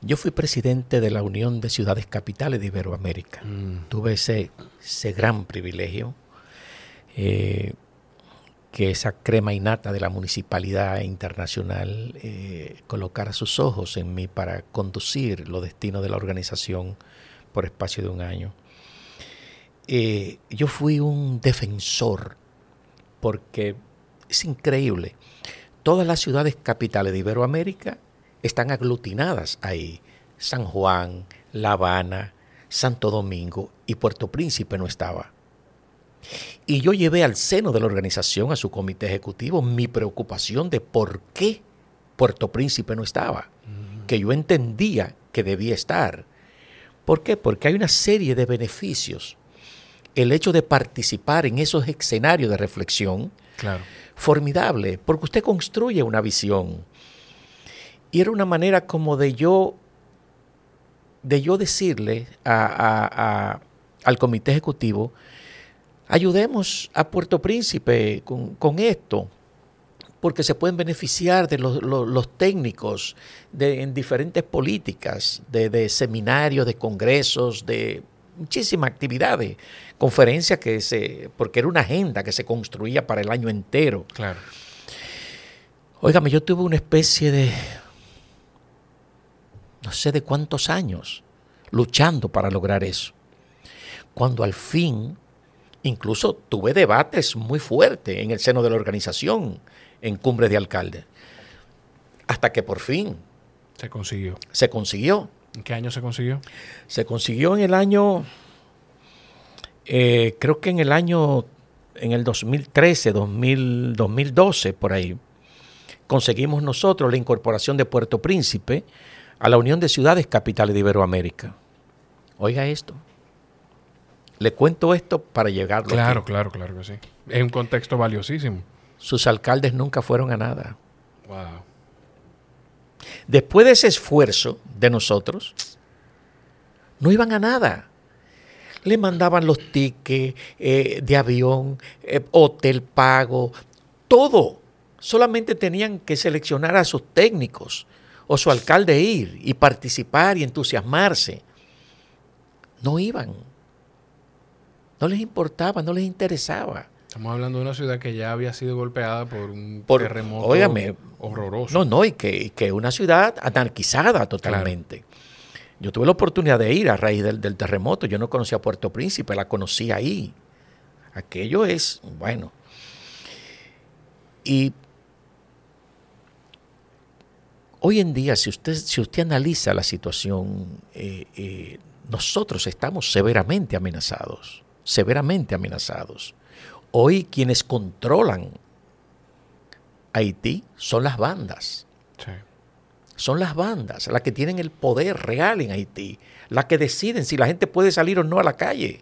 yo fui presidente de la Unión de Ciudades Capitales de Iberoamérica. Mm, tuve ese, ese gran privilegio eh, que esa crema innata de la municipalidad internacional eh, colocara sus ojos en mí para conducir los destinos de la organización por espacio de un año. Eh, yo fui un defensor porque es increíble. Todas las ciudades capitales de Iberoamérica están aglutinadas ahí. San Juan, La Habana, Santo Domingo y Puerto Príncipe no estaba. Y yo llevé al seno de la organización, a su comité ejecutivo, mi preocupación de por qué Puerto Príncipe no estaba, que yo entendía que debía estar. ¿Por qué? Porque hay una serie de beneficios. El hecho de participar en esos escenarios de reflexión, claro. formidable, porque usted construye una visión. Y era una manera como de yo, de yo decirle a- a- a- al comité ejecutivo, ayudemos a Puerto Príncipe con, con esto, porque se pueden beneficiar de los, los- los técnicos de, en diferentes políticas, de, de seminarios, de congresos, de muchísimas actividades, conferencias que se, porque era una agenda que se construía para el año entero. Claro. Óigame, yo tuve una especie de, no sé de cuántos años, luchando para lograr eso. Cuando al fin, incluso tuve debates muy fuertes en el seno de la organización, en cumbres de alcaldes, hasta que por fin Se consiguió. se consiguió. ¿En qué año se consiguió? Se consiguió en el año, eh, creo que en el año, en el 2013, 2000, 2012, por ahí, conseguimos nosotros la incorporación de Puerto Príncipe a la Unión de Ciudades Capitales de Iberoamérica. Oiga esto. Le cuento esto para llegar. Claro, claro, claro que sí. Es un contexto valiosísimo. Sus alcaldes nunca fueron a nada. Wow. Después de ese esfuerzo de nosotros, no iban a nada. Le mandaban los tickets eh, de avión, eh, hotel pago, todo. Solamente tenían que seleccionar a sus técnicos o su alcalde ir y participar y entusiasmarse. No iban. No les importaba, no les interesaba. Estamos hablando de una ciudad que ya había sido golpeada por un Por- terremoto óigame, horroroso. No, no, y que, y que una ciudad anarquizada totalmente. Yo tuve la oportunidad de ir a raíz del, del terremoto. Yo no conocía Puerto Príncipe, la conocí ahí. Aquello es, bueno. Y hoy en día, si usted, si usted analiza la situación, eh, eh, nosotros estamos severamente amenazados, severamente amenazados. Hoy quienes controlan Haití son las bandas. Sí. Son las bandas las que tienen el poder real en Haití, las que deciden si la gente puede salir o no a la calle.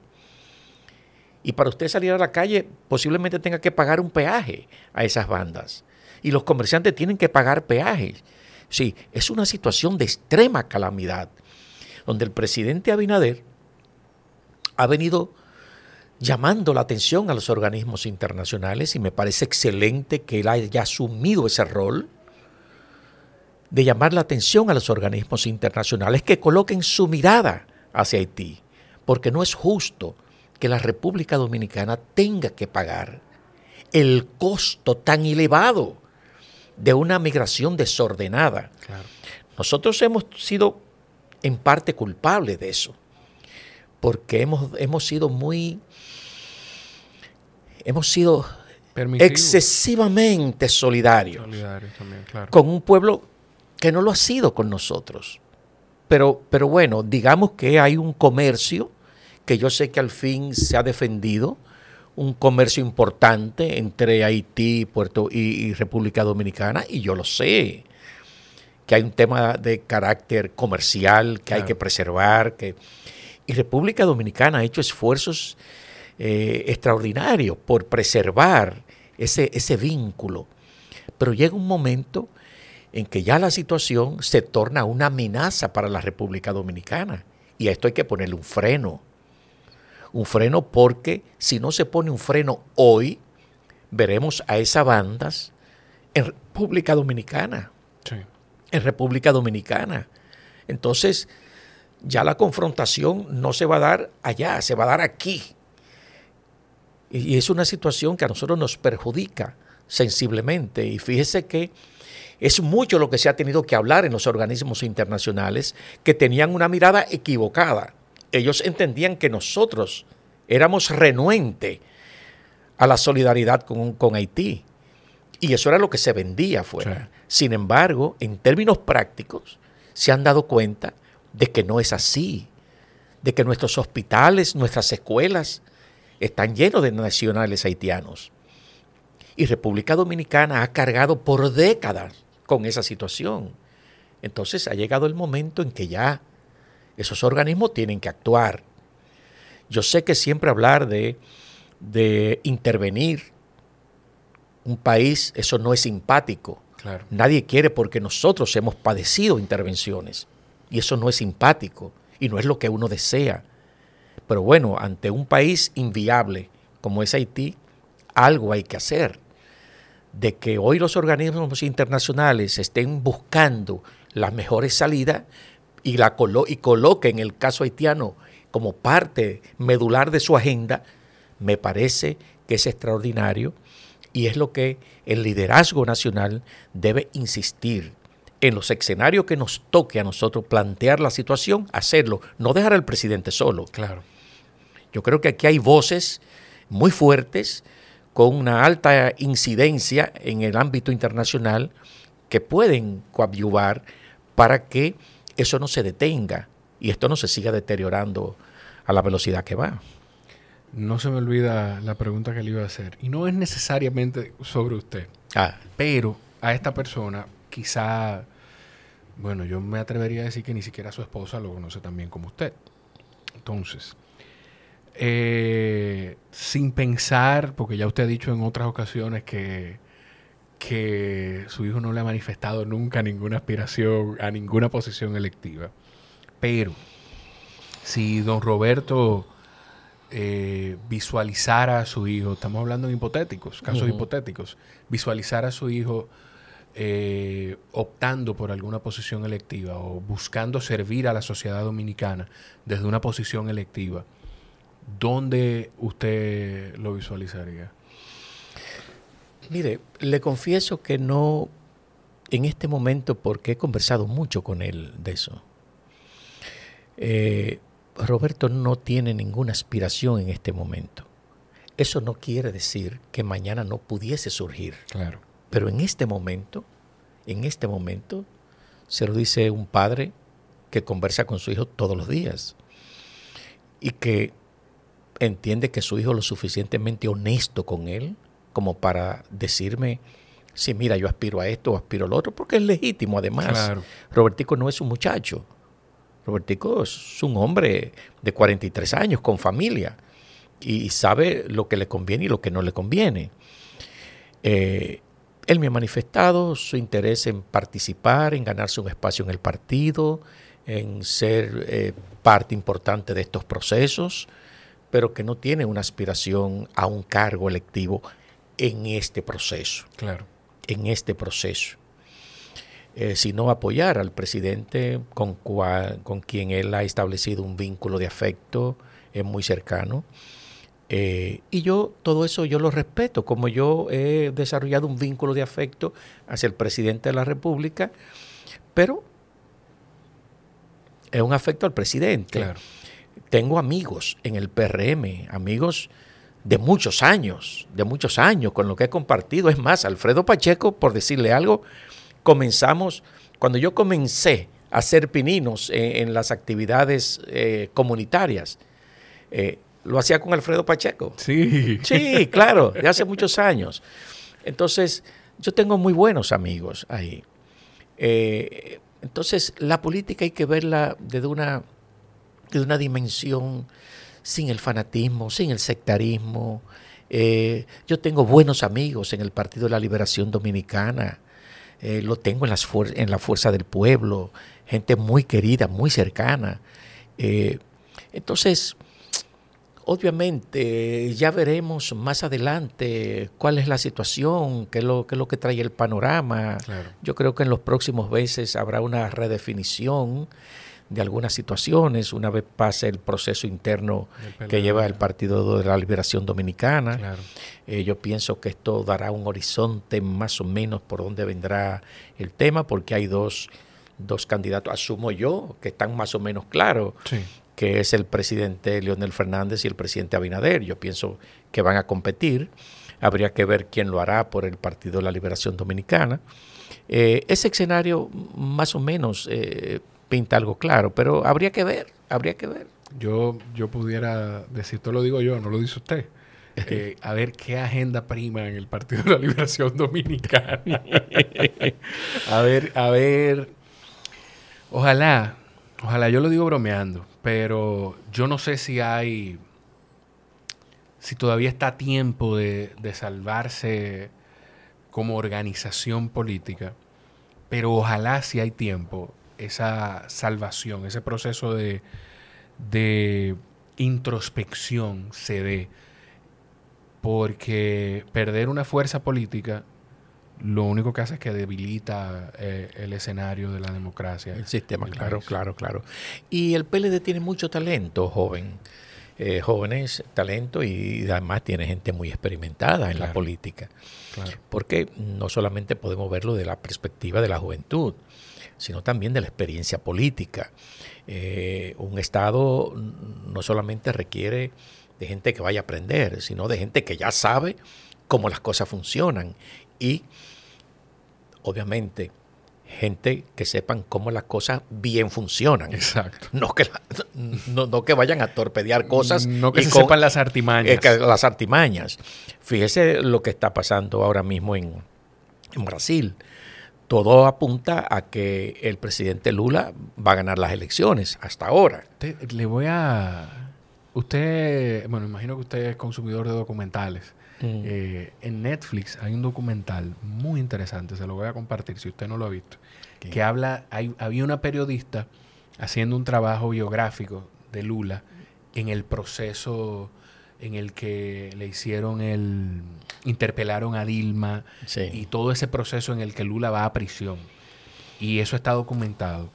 Y para usted salir a la calle posiblemente tenga que pagar un peaje a esas bandas. Y los comerciantes tienen que pagar peajes. Sí, es una situación de extrema calamidad, donde el presidente Abinader ha venido llamando la atención a los organismos internacionales y me parece excelente que él haya asumido ese rol de llamar la atención a los organismos internacionales que coloquen su mirada hacia Haití, porque no es justo que la República Dominicana tenga que pagar el costo tan elevado de una migración desordenada. Nosotros hemos sido en parte culpables de eso, porque hemos, hemos sido muy, hemos sido excesivamente solidarios, con un pueblo que no lo ha sido con nosotros. Pero, pero bueno, digamos que hay un comercio que yo sé que al fin se ha defendido, un comercio importante entre Haití Puerto y, República Dominicana, y yo lo sé, que hay un tema de carácter comercial que hay que preservar, que, y República Dominicana ha hecho esfuerzos eh, extraordinarios por preservar ese, ese vínculo. Pero llega un momento en que ya la situación se torna una amenaza para la República Dominicana. Y a esto hay que ponerle un freno un freno porque si no se pone un freno hoy, veremos a esas bandas en República Dominicana. En República Dominicana. Entonces, ya la confrontación no se va a dar allá, se va a dar aquí. Y es una situación que a nosotros nos perjudica sensiblemente. Y fíjese que es mucho lo que se ha tenido que hablar en los organismos internacionales que tenían una mirada equivocada ellos entendían que nosotros éramos renuentes a la solidaridad con, Haití. Y eso era lo que se vendía afuera. Sin embargo, en términos prácticos, se han dado cuenta de que no es así, de que nuestros hospitales, nuestras escuelas están llenos de nacionales haitianos. Y República Dominicana ha cargado por décadas con esa situación. Entonces ha llegado el momento en que ya esos organismos tienen que actuar. Yo sé que siempre hablar de, de intervenir un país, eso no es simpático. Nadie quiere porque nosotros hemos padecido intervenciones y eso no es simpático y no es lo que uno desea. Pero bueno, ante un país inviable como es Haití, algo hay que hacer. De que hoy los organismos internacionales estén buscando las mejores salidas, y, la colo y coloque en el caso haitiano como parte medular de su agenda, me parece que es extraordinario y es lo que el liderazgo nacional debe insistir en los escenarios que nos toque a nosotros plantear la situación, hacerlo, no dejar al presidente solo. Claro. Yo creo que aquí hay voces muy fuertes con una alta incidencia en el ámbito internacional que pueden coadyuvar para que eso no se detenga y esto no se siga deteriorando a la velocidad que va. No se me olvida la pregunta que le iba a hacer. Y no es necesariamente sobre usted. Ah. Pero a esta persona, quizá, bueno, yo me atrevería a decir que ni siquiera su esposa lo conoce tan bien como usted. Entonces, eh, sin pensar, porque ya usted ha dicho en otras ocasiones que que su hijo no le ha manifestado nunca ninguna aspiración a ninguna posición electiva. Pero si don Roberto eh, visualizara a su hijo, estamos hablando en hipotéticos, casos hipotéticos, visualizara a su hijo eh, optando por alguna posición electiva o buscando servir a la sociedad dominicana desde una posición electiva, ¿dónde usted lo visualizaría? Mire, le confieso que no en este momento, porque he conversado mucho con él de eso. Eh, Roberto no tiene ninguna aspiración en este momento. Eso no quiere decir que mañana no pudiese surgir. Claro. Pero en este momento, en este momento, se lo dice un padre que conversa con su hijo todos los días y que entiende que su hijo es lo suficientemente honesto con él como para decirme, sí, mira, yo aspiro a esto o aspiro al otro, porque es legítimo además. Robertico no es un muchacho. Robertico es un hombre de 43 años con familia y sabe lo que le conviene y lo que no le conviene. Eh, él me ha manifestado su interés en participar, en ganarse un espacio en el partido, en ser eh, parte importante de estos procesos, pero que no tiene una aspiración a un cargo electivo en este proceso. Claro. En este proceso. eh, sino apoyar al presidente con, con quien él ha establecido un vínculo de afecto es muy cercano. Eh, y yo todo eso yo lo respeto, como yo he desarrollado un vínculo de afecto hacia el presidente de la República, pero es un afecto al presidente. Tengo amigos en el PRM, amigos de muchos años, de muchos años, con lo que he compartido. Es más, Alfredo Pacheco, por decirle algo, comenzamos, cuando yo comencé a hacer pininos en, las actividades eh, comunitarias, eh, lo hacía con Alfredo Pacheco. Sí. Sí, claro, de hace muchos años. Entonces, yo tengo muy buenos amigos ahí. Eh, entonces, la política hay que verla desde una, desde una dimensión sin el fanatismo, sin el sectarismo. Eh, yo tengo buenos amigos en el Partido de la Liberación Dominicana. Eh, lo tengo en, las en la Fuerza del Pueblo, gente muy querida, muy cercana. entonces, Obviamente, ya veremos más adelante cuál es la situación, qué es lo, qué es lo que trae el panorama. Yo creo que en los próximos meses habrá una redefinición de algunas situaciones una vez pase el proceso interno que lleva el Partido de la Liberación Dominicana. Eh, yo pienso que esto dará un horizonte más o menos por donde vendrá el tema, porque hay dos, dos candidatos, asumo yo, que están más o menos claros. Sí que es el presidente Leonel Fernández y el presidente Abinader. Yo pienso que van a competir. Habría que ver quién lo hará por el Partido de la Liberación Dominicana. Eh, ese escenario más o menos eh, pinta algo claro, pero habría que ver, habría que ver. Yo, yo pudiera decir, esto lo digo yo, no lo dice usted. Eh, a ver qué agenda prima en el Partido de la Liberación Dominicana. a ver, a ver. Ojalá, ojalá, yo lo digo bromeando, pero yo no sé si hay, si todavía está a tiempo de, salvarse como organización política, pero ojalá si hay tiempo, esa salvación, ese proceso de, de introspección se dé, porque perder una fuerza política lo único que hace es que debilita eh, el escenario de la democracia. El sistema, claro, claro, claro. Y el PLD tiene mucho talento, joven. Eh, jóvenes, talento y además tiene gente muy experimentada en la política. Porque no solamente podemos verlo de la perspectiva de la juventud, sino también de la experiencia política. Eh, un Estado no solamente requiere de gente que vaya a aprender, sino de gente que ya sabe cómo las cosas funcionan y obviamente gente que sepan cómo las cosas bien funcionan. Exacto. No que, no, que vayan a torpedear cosas. No que se sepan las artimañas. las artimañas. Fíjese lo que está pasando ahora mismo en, en Brasil. Todo apunta a que el presidente Lula va a ganar las elecciones hasta ahora. le voy a... Usted, bueno, imagino que usted es consumidor de documentales. Mm. Eh, en Netflix hay un documental muy interesante, se lo voy a compartir si usted no lo ha visto, que habla, hay, había una periodista haciendo un trabajo biográfico de Lula en el proceso en el que le hicieron el, interpelaron a Dilma y todo ese proceso en el que Lula va a prisión. Y eso está documentado.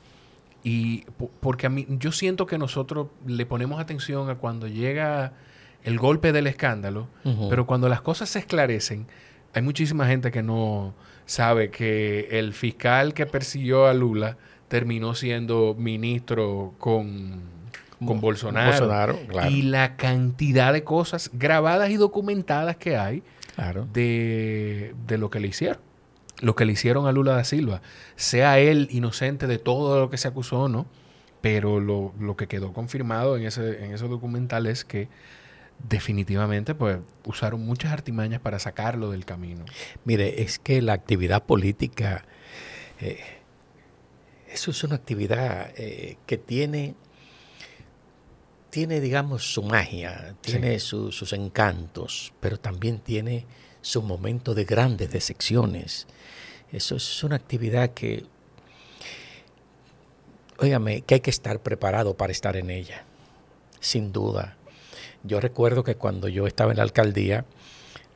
Y porque a mí, yo siento que nosotros le ponemos atención a cuando llega el golpe del escándalo, pero cuando las cosas se esclarecen, hay muchísima gente que no sabe que el fiscal que persiguió a Lula terminó siendo ministro con, con Bolsonaro. Y la cantidad de cosas grabadas y documentadas que hay de, de lo que le hicieron. Lo que le hicieron a Lula da Silva. Sea él inocente de todo lo que se acusó o no, pero lo, lo que quedó confirmado en ese, en ese documental es que definitivamente pues usaron muchas artimañas para sacarlo del camino. Mire, es que la actividad política, eh, eso es una actividad eh, que tiene, tiene, digamos, su magia, tiene sus encantos, pero también tiene su momento de grandes decepciones. Eso es una actividad que, óigame, que hay que estar preparado para estar en ella, sin duda yo recuerdo que cuando yo estaba en la alcaldía,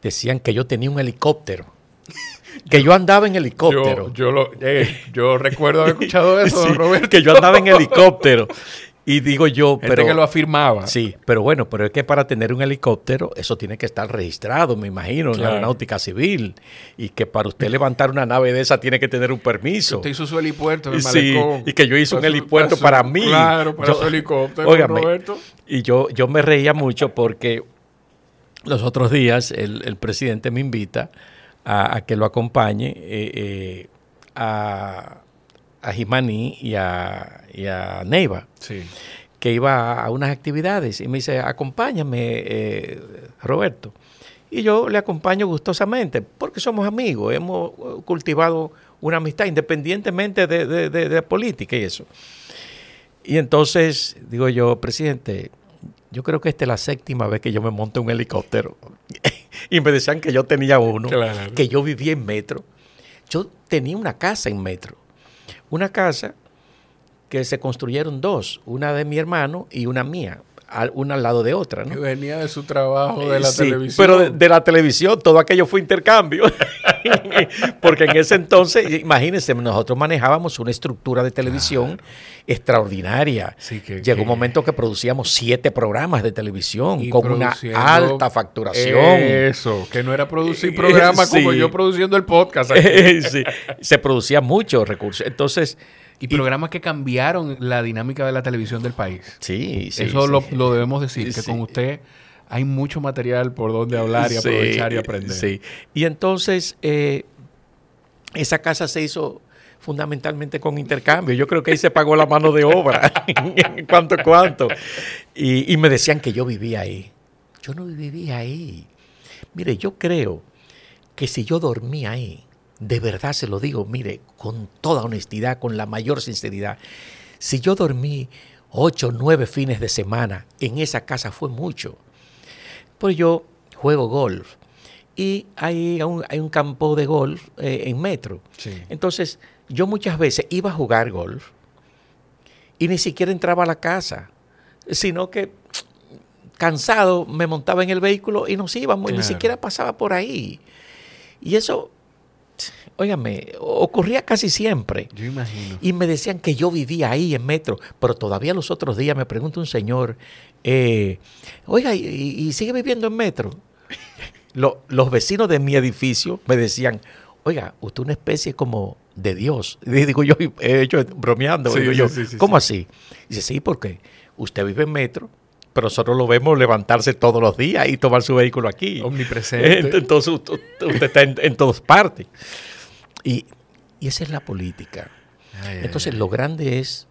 decían que yo tenía un helicóptero que yo andaba en helicóptero. Yo, yo, lo, eh, yo recuerdo haber escuchado eso, Sí, Roberto. que yo andaba en helicóptero. Y digo yo, Gente pero... que lo afirmaba. Sí, pero bueno, pero es que para tener un helicóptero eso tiene que estar registrado, me imagino, en la aeronáutica civil. Y que para usted levantar una nave de esa tiene que tener un permiso. Usted hizo su helipuerto en Sí, malecón. y que yo hice un su- helipuerto su- para mí. Claro, para Yo- su helicóptero, Óigame, Roberto. Y yo, yo me reía mucho porque los otros días el, el presidente me invita a, a que lo acompañe eh, eh, a, a Jimaní y a, y a Neiva Sí. que iba a unas actividades y me dice, acompáñame, eh, Roberto. Y yo le acompaño gustosamente, porque somos amigos, hemos eh, cultivado una amistad independientemente de, de- de- de política y eso. Y entonces digo yo, presidente, yo creo que esta es la séptima vez que yo me monto un helicóptero. y me decían que yo tenía uno, Claro. que yo vivía en metro. Yo tenía una casa en metro. Una casa que se construyeron dos, una de mi hermano y una mía, al- una al lado de otra, Que ¿no? venía de su trabajo de la Sí, televisión. Pero de, de la televisión, todo aquello fue intercambio. Porque en ese entonces, imagínense, nosotros manejábamos una estructura de televisión extraordinaria. Sí, que- Llegó que- un momento que producíamos siete programas de televisión Y con una alta facturación. Eso, que no era producir programas como yo produciendo el podcast. aquí. Sí, Se producía muchos recursos. Entonces, y programas que cambiaron la dinámica de la televisión del país. sí, sí. Eso sí. Lo, lo debemos decir, que con usted hay mucho material por donde hablar y Sí, aprovechar y aprender. Sí. Y entonces, eh, esa casa se hizo fundamentalmente con intercambio. Yo creo que ahí se pagó la mano de obra. ¿Cuánto, cuánto? Y, y me decían que yo vivía ahí. Yo no vivía ahí. Mire, yo creo que si yo dormía ahí, de verdad se lo digo, mire, con toda honestidad, con la mayor sinceridad, si yo dormí ocho, nueve fines de semana en esa casa fue mucho. Pues yo juego golf y hay un, hay un campo de golf eh, en metro. Sí. Entonces, yo muchas veces iba a jugar golf y ni siquiera entraba a la casa, sino que cansado me montaba en el vehículo y nos íbamos y ni siquiera pasaba por ahí. Y eso, óigame, ocurría casi siempre. Yo imagino. Y me decían que yo vivía ahí en metro, pero todavía los otros días me pregunta un señor, eh, oiga, ¿y, y sigue viviendo en metro? Lo- los vecinos de mi edificio me decían, oiga, usted es una especie como de Dios. Y digo yo, he hecho bromeando, Sí, digo sí, yo, sí, sí, ¿cómo sí. así? Dice, sí, porque usted vive en metro, pero nosotros lo vemos levantarse todos los días y tomar su vehículo aquí. Omnipresente. Entonces usted, usted está en, en todas partes. Y, y esa es la política. Ay, ay, Entonces lo grande es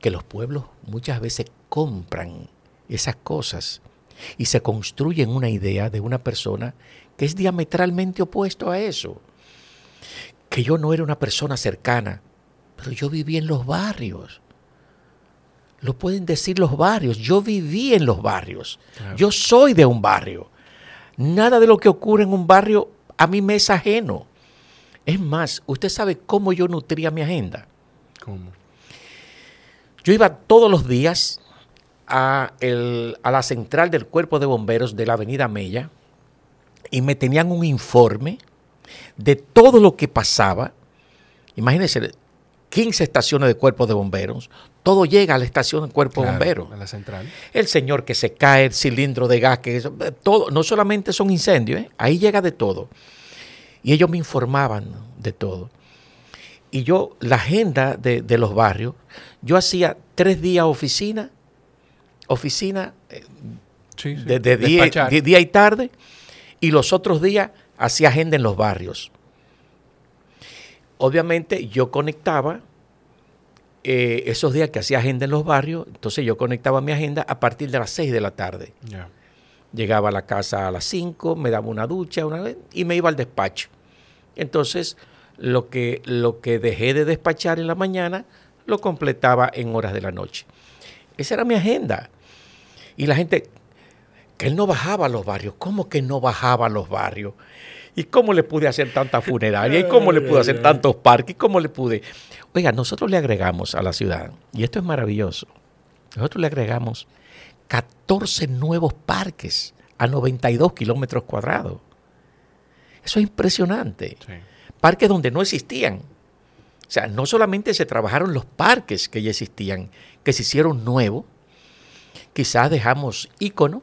que los pueblos muchas veces compran esas cosas y se construyen una idea de una persona que es diametralmente opuesto a eso. Que yo no era una persona cercana, pero yo viví en los barrios. Lo pueden decir los barrios. Yo viví en los barrios. Claro. Yo soy de un barrio. Nada de lo que ocurre en un barrio a mí me es ajeno. Es más, usted sabe cómo yo nutría mi agenda. ¿Cómo? Yo iba todos los días a, el- a la central del cuerpo de bomberos de la avenida Mella y me tenían un informe de todo lo que pasaba. Imagínense, 15 estaciones de cuerpo de bomberos, todo llega a la estación del cuerpo de Claro, bomberos. A la central. El señor que se cae, el cilindro de gas, que eso, eh, todo, no solamente son incendios, ¿eh? ahí llega de todo. Y ellos me informaban de todo. Y yo, la agenda de, de los barrios, yo hacía tres días oficina, oficina eh, Sí, sí. de, de día, de día y tarde, y los otros días hacía agenda en los barrios. Obviamente yo conectaba eh, esos días que hacía agenda en los barrios, entonces yo conectaba mi agenda a partir de las 6 de la tarde. Llegaba a la casa a las 5, me daba una ducha una vez y me iba al despacho. Entonces, lo que, lo que dejé de despachar en la mañana, lo completaba en horas de la noche. Esa era mi agenda. Y la gente, que él no bajaba a los barrios. ¿Cómo que no bajaba a los barrios? ¿Y cómo le pude hacer tanta funeraria? ¿Y cómo le pude hacer tantos parques? ¿Y cómo le pude? Oiga, nosotros le agregamos a la ciudad, y esto es maravilloso, nosotros le agregamos 14 nuevos parques a 92 kilómetros cuadrados. Eso es impresionante. Parques donde no existían. O sea, no solamente se trabajaron los parques que ya existían, que se hicieron nuevos, quizás dejamos ícono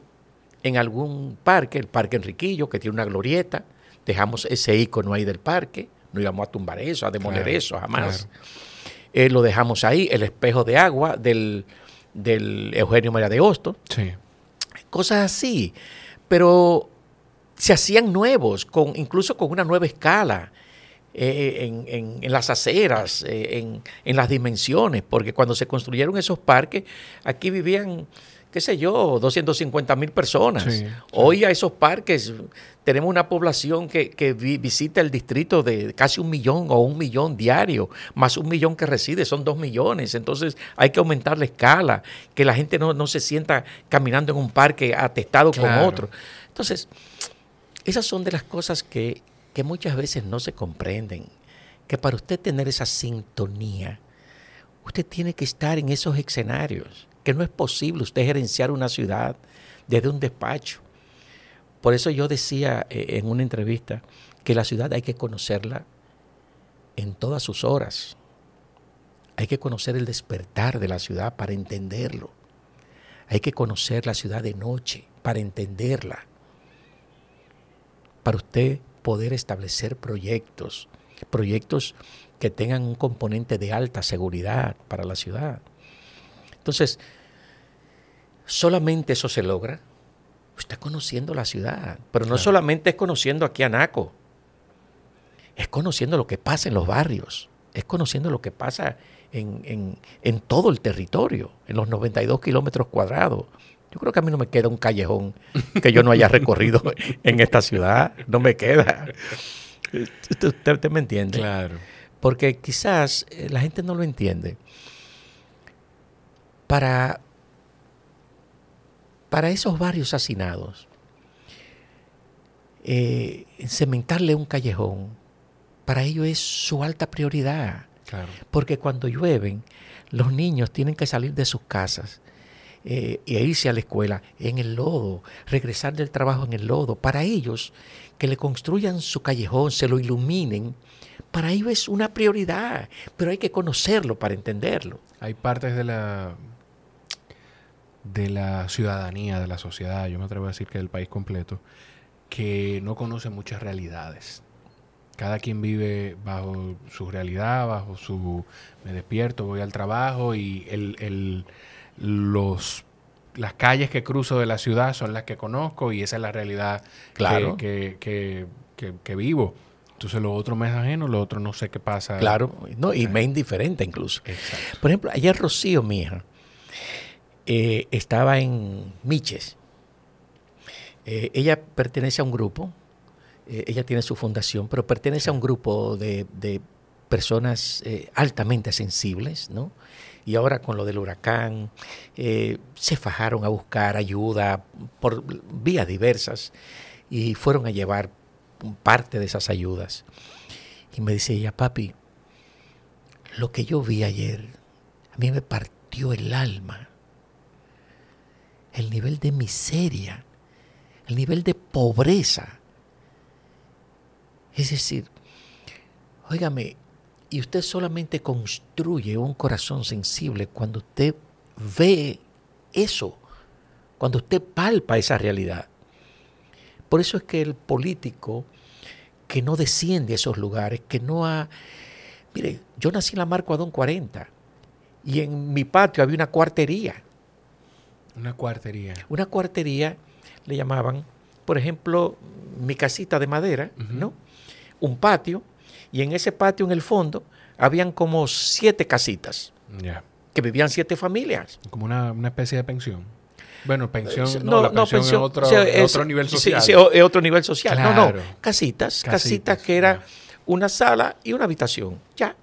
en algún parque, el Parque Enriquillo, que tiene una glorieta, dejamos ese ícono ahí del parque, no íbamos a tumbar eso, a demoler eso, jamás. Eh, lo dejamos ahí, el espejo de agua del, Eugenio María de Hosto. Sí. Cosas así. Pero se hacían nuevos, con, incluso con una nueva escala. Eh, en, las aceras, eh, en, en, las dimensiones, porque cuando se construyeron esos parques, aquí vivían qué sé yo, 250 mil personas. Hoy a esos parques tenemos una población que, visita el distrito de casi un millón o un millón diario, más un millón que reside, son dos millones. Entonces hay que aumentar la escala, que la gente no, se sienta caminando en un parque atestado con otro. Entonces, esas son de las cosas que, que muchas veces no se comprenden, que para usted tener esa sintonía, usted tiene que estar en esos escenarios que no es posible usted gerenciar una ciudad desde un despacho. Por eso yo decía eh, en una entrevista que la ciudad hay que conocerla en todas sus horas. Hay que conocer el despertar de la ciudad para entenderlo. Hay que conocer la ciudad de noche para entenderla. Para usted poder establecer proyectos, proyectos que tengan un componente de alta seguridad para la ciudad. Entonces, solamente eso se logra. Usted conociendo la ciudad, pero no solamente es conociendo aquí a Naco, es conociendo lo que pasa en los barrios, es conociendo lo que pasa en, todo el territorio, en los 92 kilómetros cuadrados. Yo creo que a mí no me queda un callejón que yo no haya recorrido en esta ciudad, no me queda. Usted, usted me entiende. Claro. Porque quizás eh, la gente no lo entiende para, para esos barrios hacinados, eh, cementarle un callejón, para ellos es su alta prioridad. Porque cuando llueven, los niños tienen que salir de sus casas e irse a la escuela en el lodo, regresar del trabajo en el lodo. Para ellos, que le construyan su callejón, se lo iluminen, para ellos es una prioridad, pero hay que conocerlo para entenderlo. Hay partes de la de la ciudadanía, de la sociedad, yo me atrevo a decir que del país completo, que no conoce muchas realidades. Cada quien vive bajo su realidad, bajo su... Me despierto, voy al trabajo y el, los, las calles que cruzo de la ciudad son las que conozco y esa es la realidad claro. que, que, que, vivo. Entonces lo otro me es ajeno, lo otro no sé qué pasa. Claro, no, y me indiferente incluso. Por ejemplo, ayer Rocío, mi hija, eh, estaba en Miches. Eh, ella pertenece a un grupo, eh, ella tiene su fundación, pero pertenece a un grupo de, personas altamente sensibles, ¿no? Y ahora con lo del huracán, se fajaron a buscar ayuda por vías diversas y fueron a llevar parte de esas ayudas. Y me dice ella, papi, lo que yo vi ayer, a mí me partió el alma el nivel de miseria, el nivel de pobreza. Es decir, óigame, y usted solamente construye un corazón sensible cuando usted ve eso, cuando usted palpa esa realidad. Por eso es que el político que no desciende a esos lugares, que no ha... Mire, yo nací en la Marco Adón 40 y en mi patio había una cuartería. Una cuartería. Una cuartería le llamaban, por ejemplo, mi casita de madera, ¿no? Un patio, y en ese patio en el fondo habían como siete casitas. Que vivían siete familias. Como una, especie de pensión. Bueno, pensión, eh, no, la pensión, es, otro, otro nivel social. Sí, es otro nivel social. No, no, casitas, casitas, que era una sala y una habitación. Ya.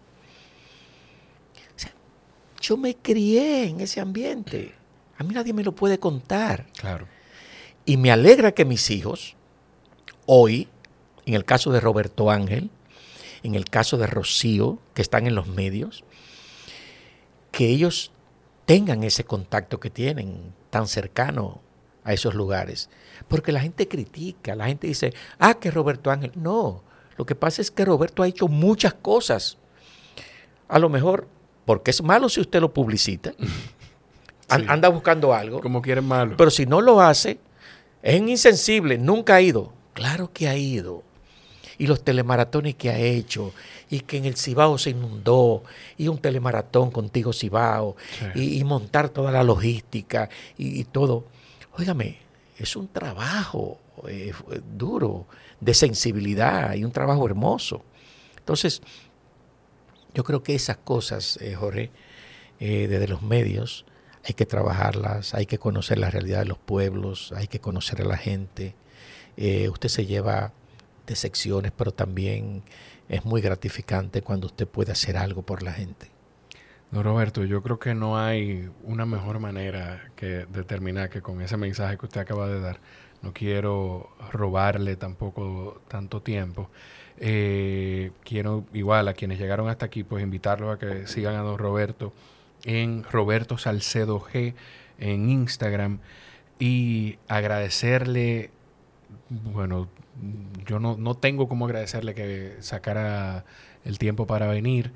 yo me crié en ese ambiente. A mí nadie me lo puede contar. Claro. Y me alegra que mis hijos, hoy, en el caso de Roberto Ángel, en el caso de Rocío, que están en los medios, que ellos tengan ese contacto que tienen tan cercano a esos lugares. Porque la gente critica, la gente dice, ah, que Roberto Ángel. No, lo que pasa es que Roberto ha hecho muchas cosas. A lo mejor, porque es malo si usted lo publicita, anda buscando algo. Como quieren malo. Pero si no lo hace, es insensible, nunca ha ido. Claro que ha ido. Y los telemaratones que ha hecho, y que en el Cibao se inundó, y un telemaratón contigo Cibao, y, montar toda la logística y, todo. Óigame, es un trabajo eh, duro, de sensibilidad y un trabajo hermoso. Entonces, yo creo que esas cosas, eh, Jorge, eh, desde los medios, hay que trabajarlas, hay que conocer la realidad de los pueblos, hay que conocer a la gente. usted se lleva de secciones, pero también es muy gratificante cuando usted puede hacer algo por la gente. No, Roberto, yo creo que no hay una mejor manera que determinar que con ese mensaje que usted acaba de dar, no quiero robarle tampoco tanto tiempo. Eh, quiero igual a quienes llegaron hasta aquí, pues invitarlos a que sigan a don Roberto en Roberto Salcedo G en Instagram y agradecerle, bueno, yo no, no tengo como agradecerle que sacara el tiempo para venir.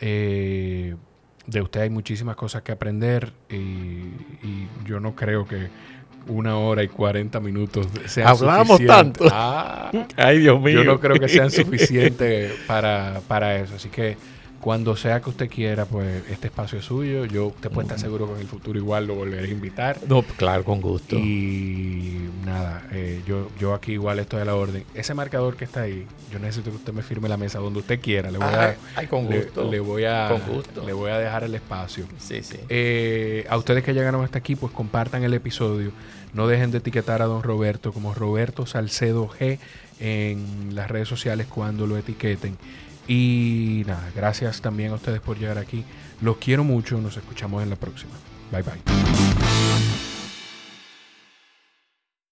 Eh, de usted hay muchísimas cosas que aprender y, yo no creo que una hora y cuarenta minutos sean Hablamos tanto. Ah, Ay, Dios mío. Yo no creo que sean suficientes para, para eso. Así que cuando sea que usted quiera, pues este espacio es suyo. Yo te puedo estar seguro que en el futuro igual lo volveré a invitar. No, claro, con gusto. Y nada, eh, yo, yo aquí igual estoy a la orden. Ese marcador que está ahí, yo necesito que usted me firme la mesa donde usted quiera. Le voy a, ay, con gusto. Le, voy a, con gusto. le voy a dejar el espacio. Sí, sí. Eh, a ustedes que llegaron hasta aquí, pues compartan el episodio. No dejen de etiquetar a don Roberto como Roberto Salcedo G en las redes sociales cuando lo etiqueten. Y nada, gracias también a ustedes por llegar aquí. Los quiero mucho. Nos escuchamos en la próxima. Bye bye.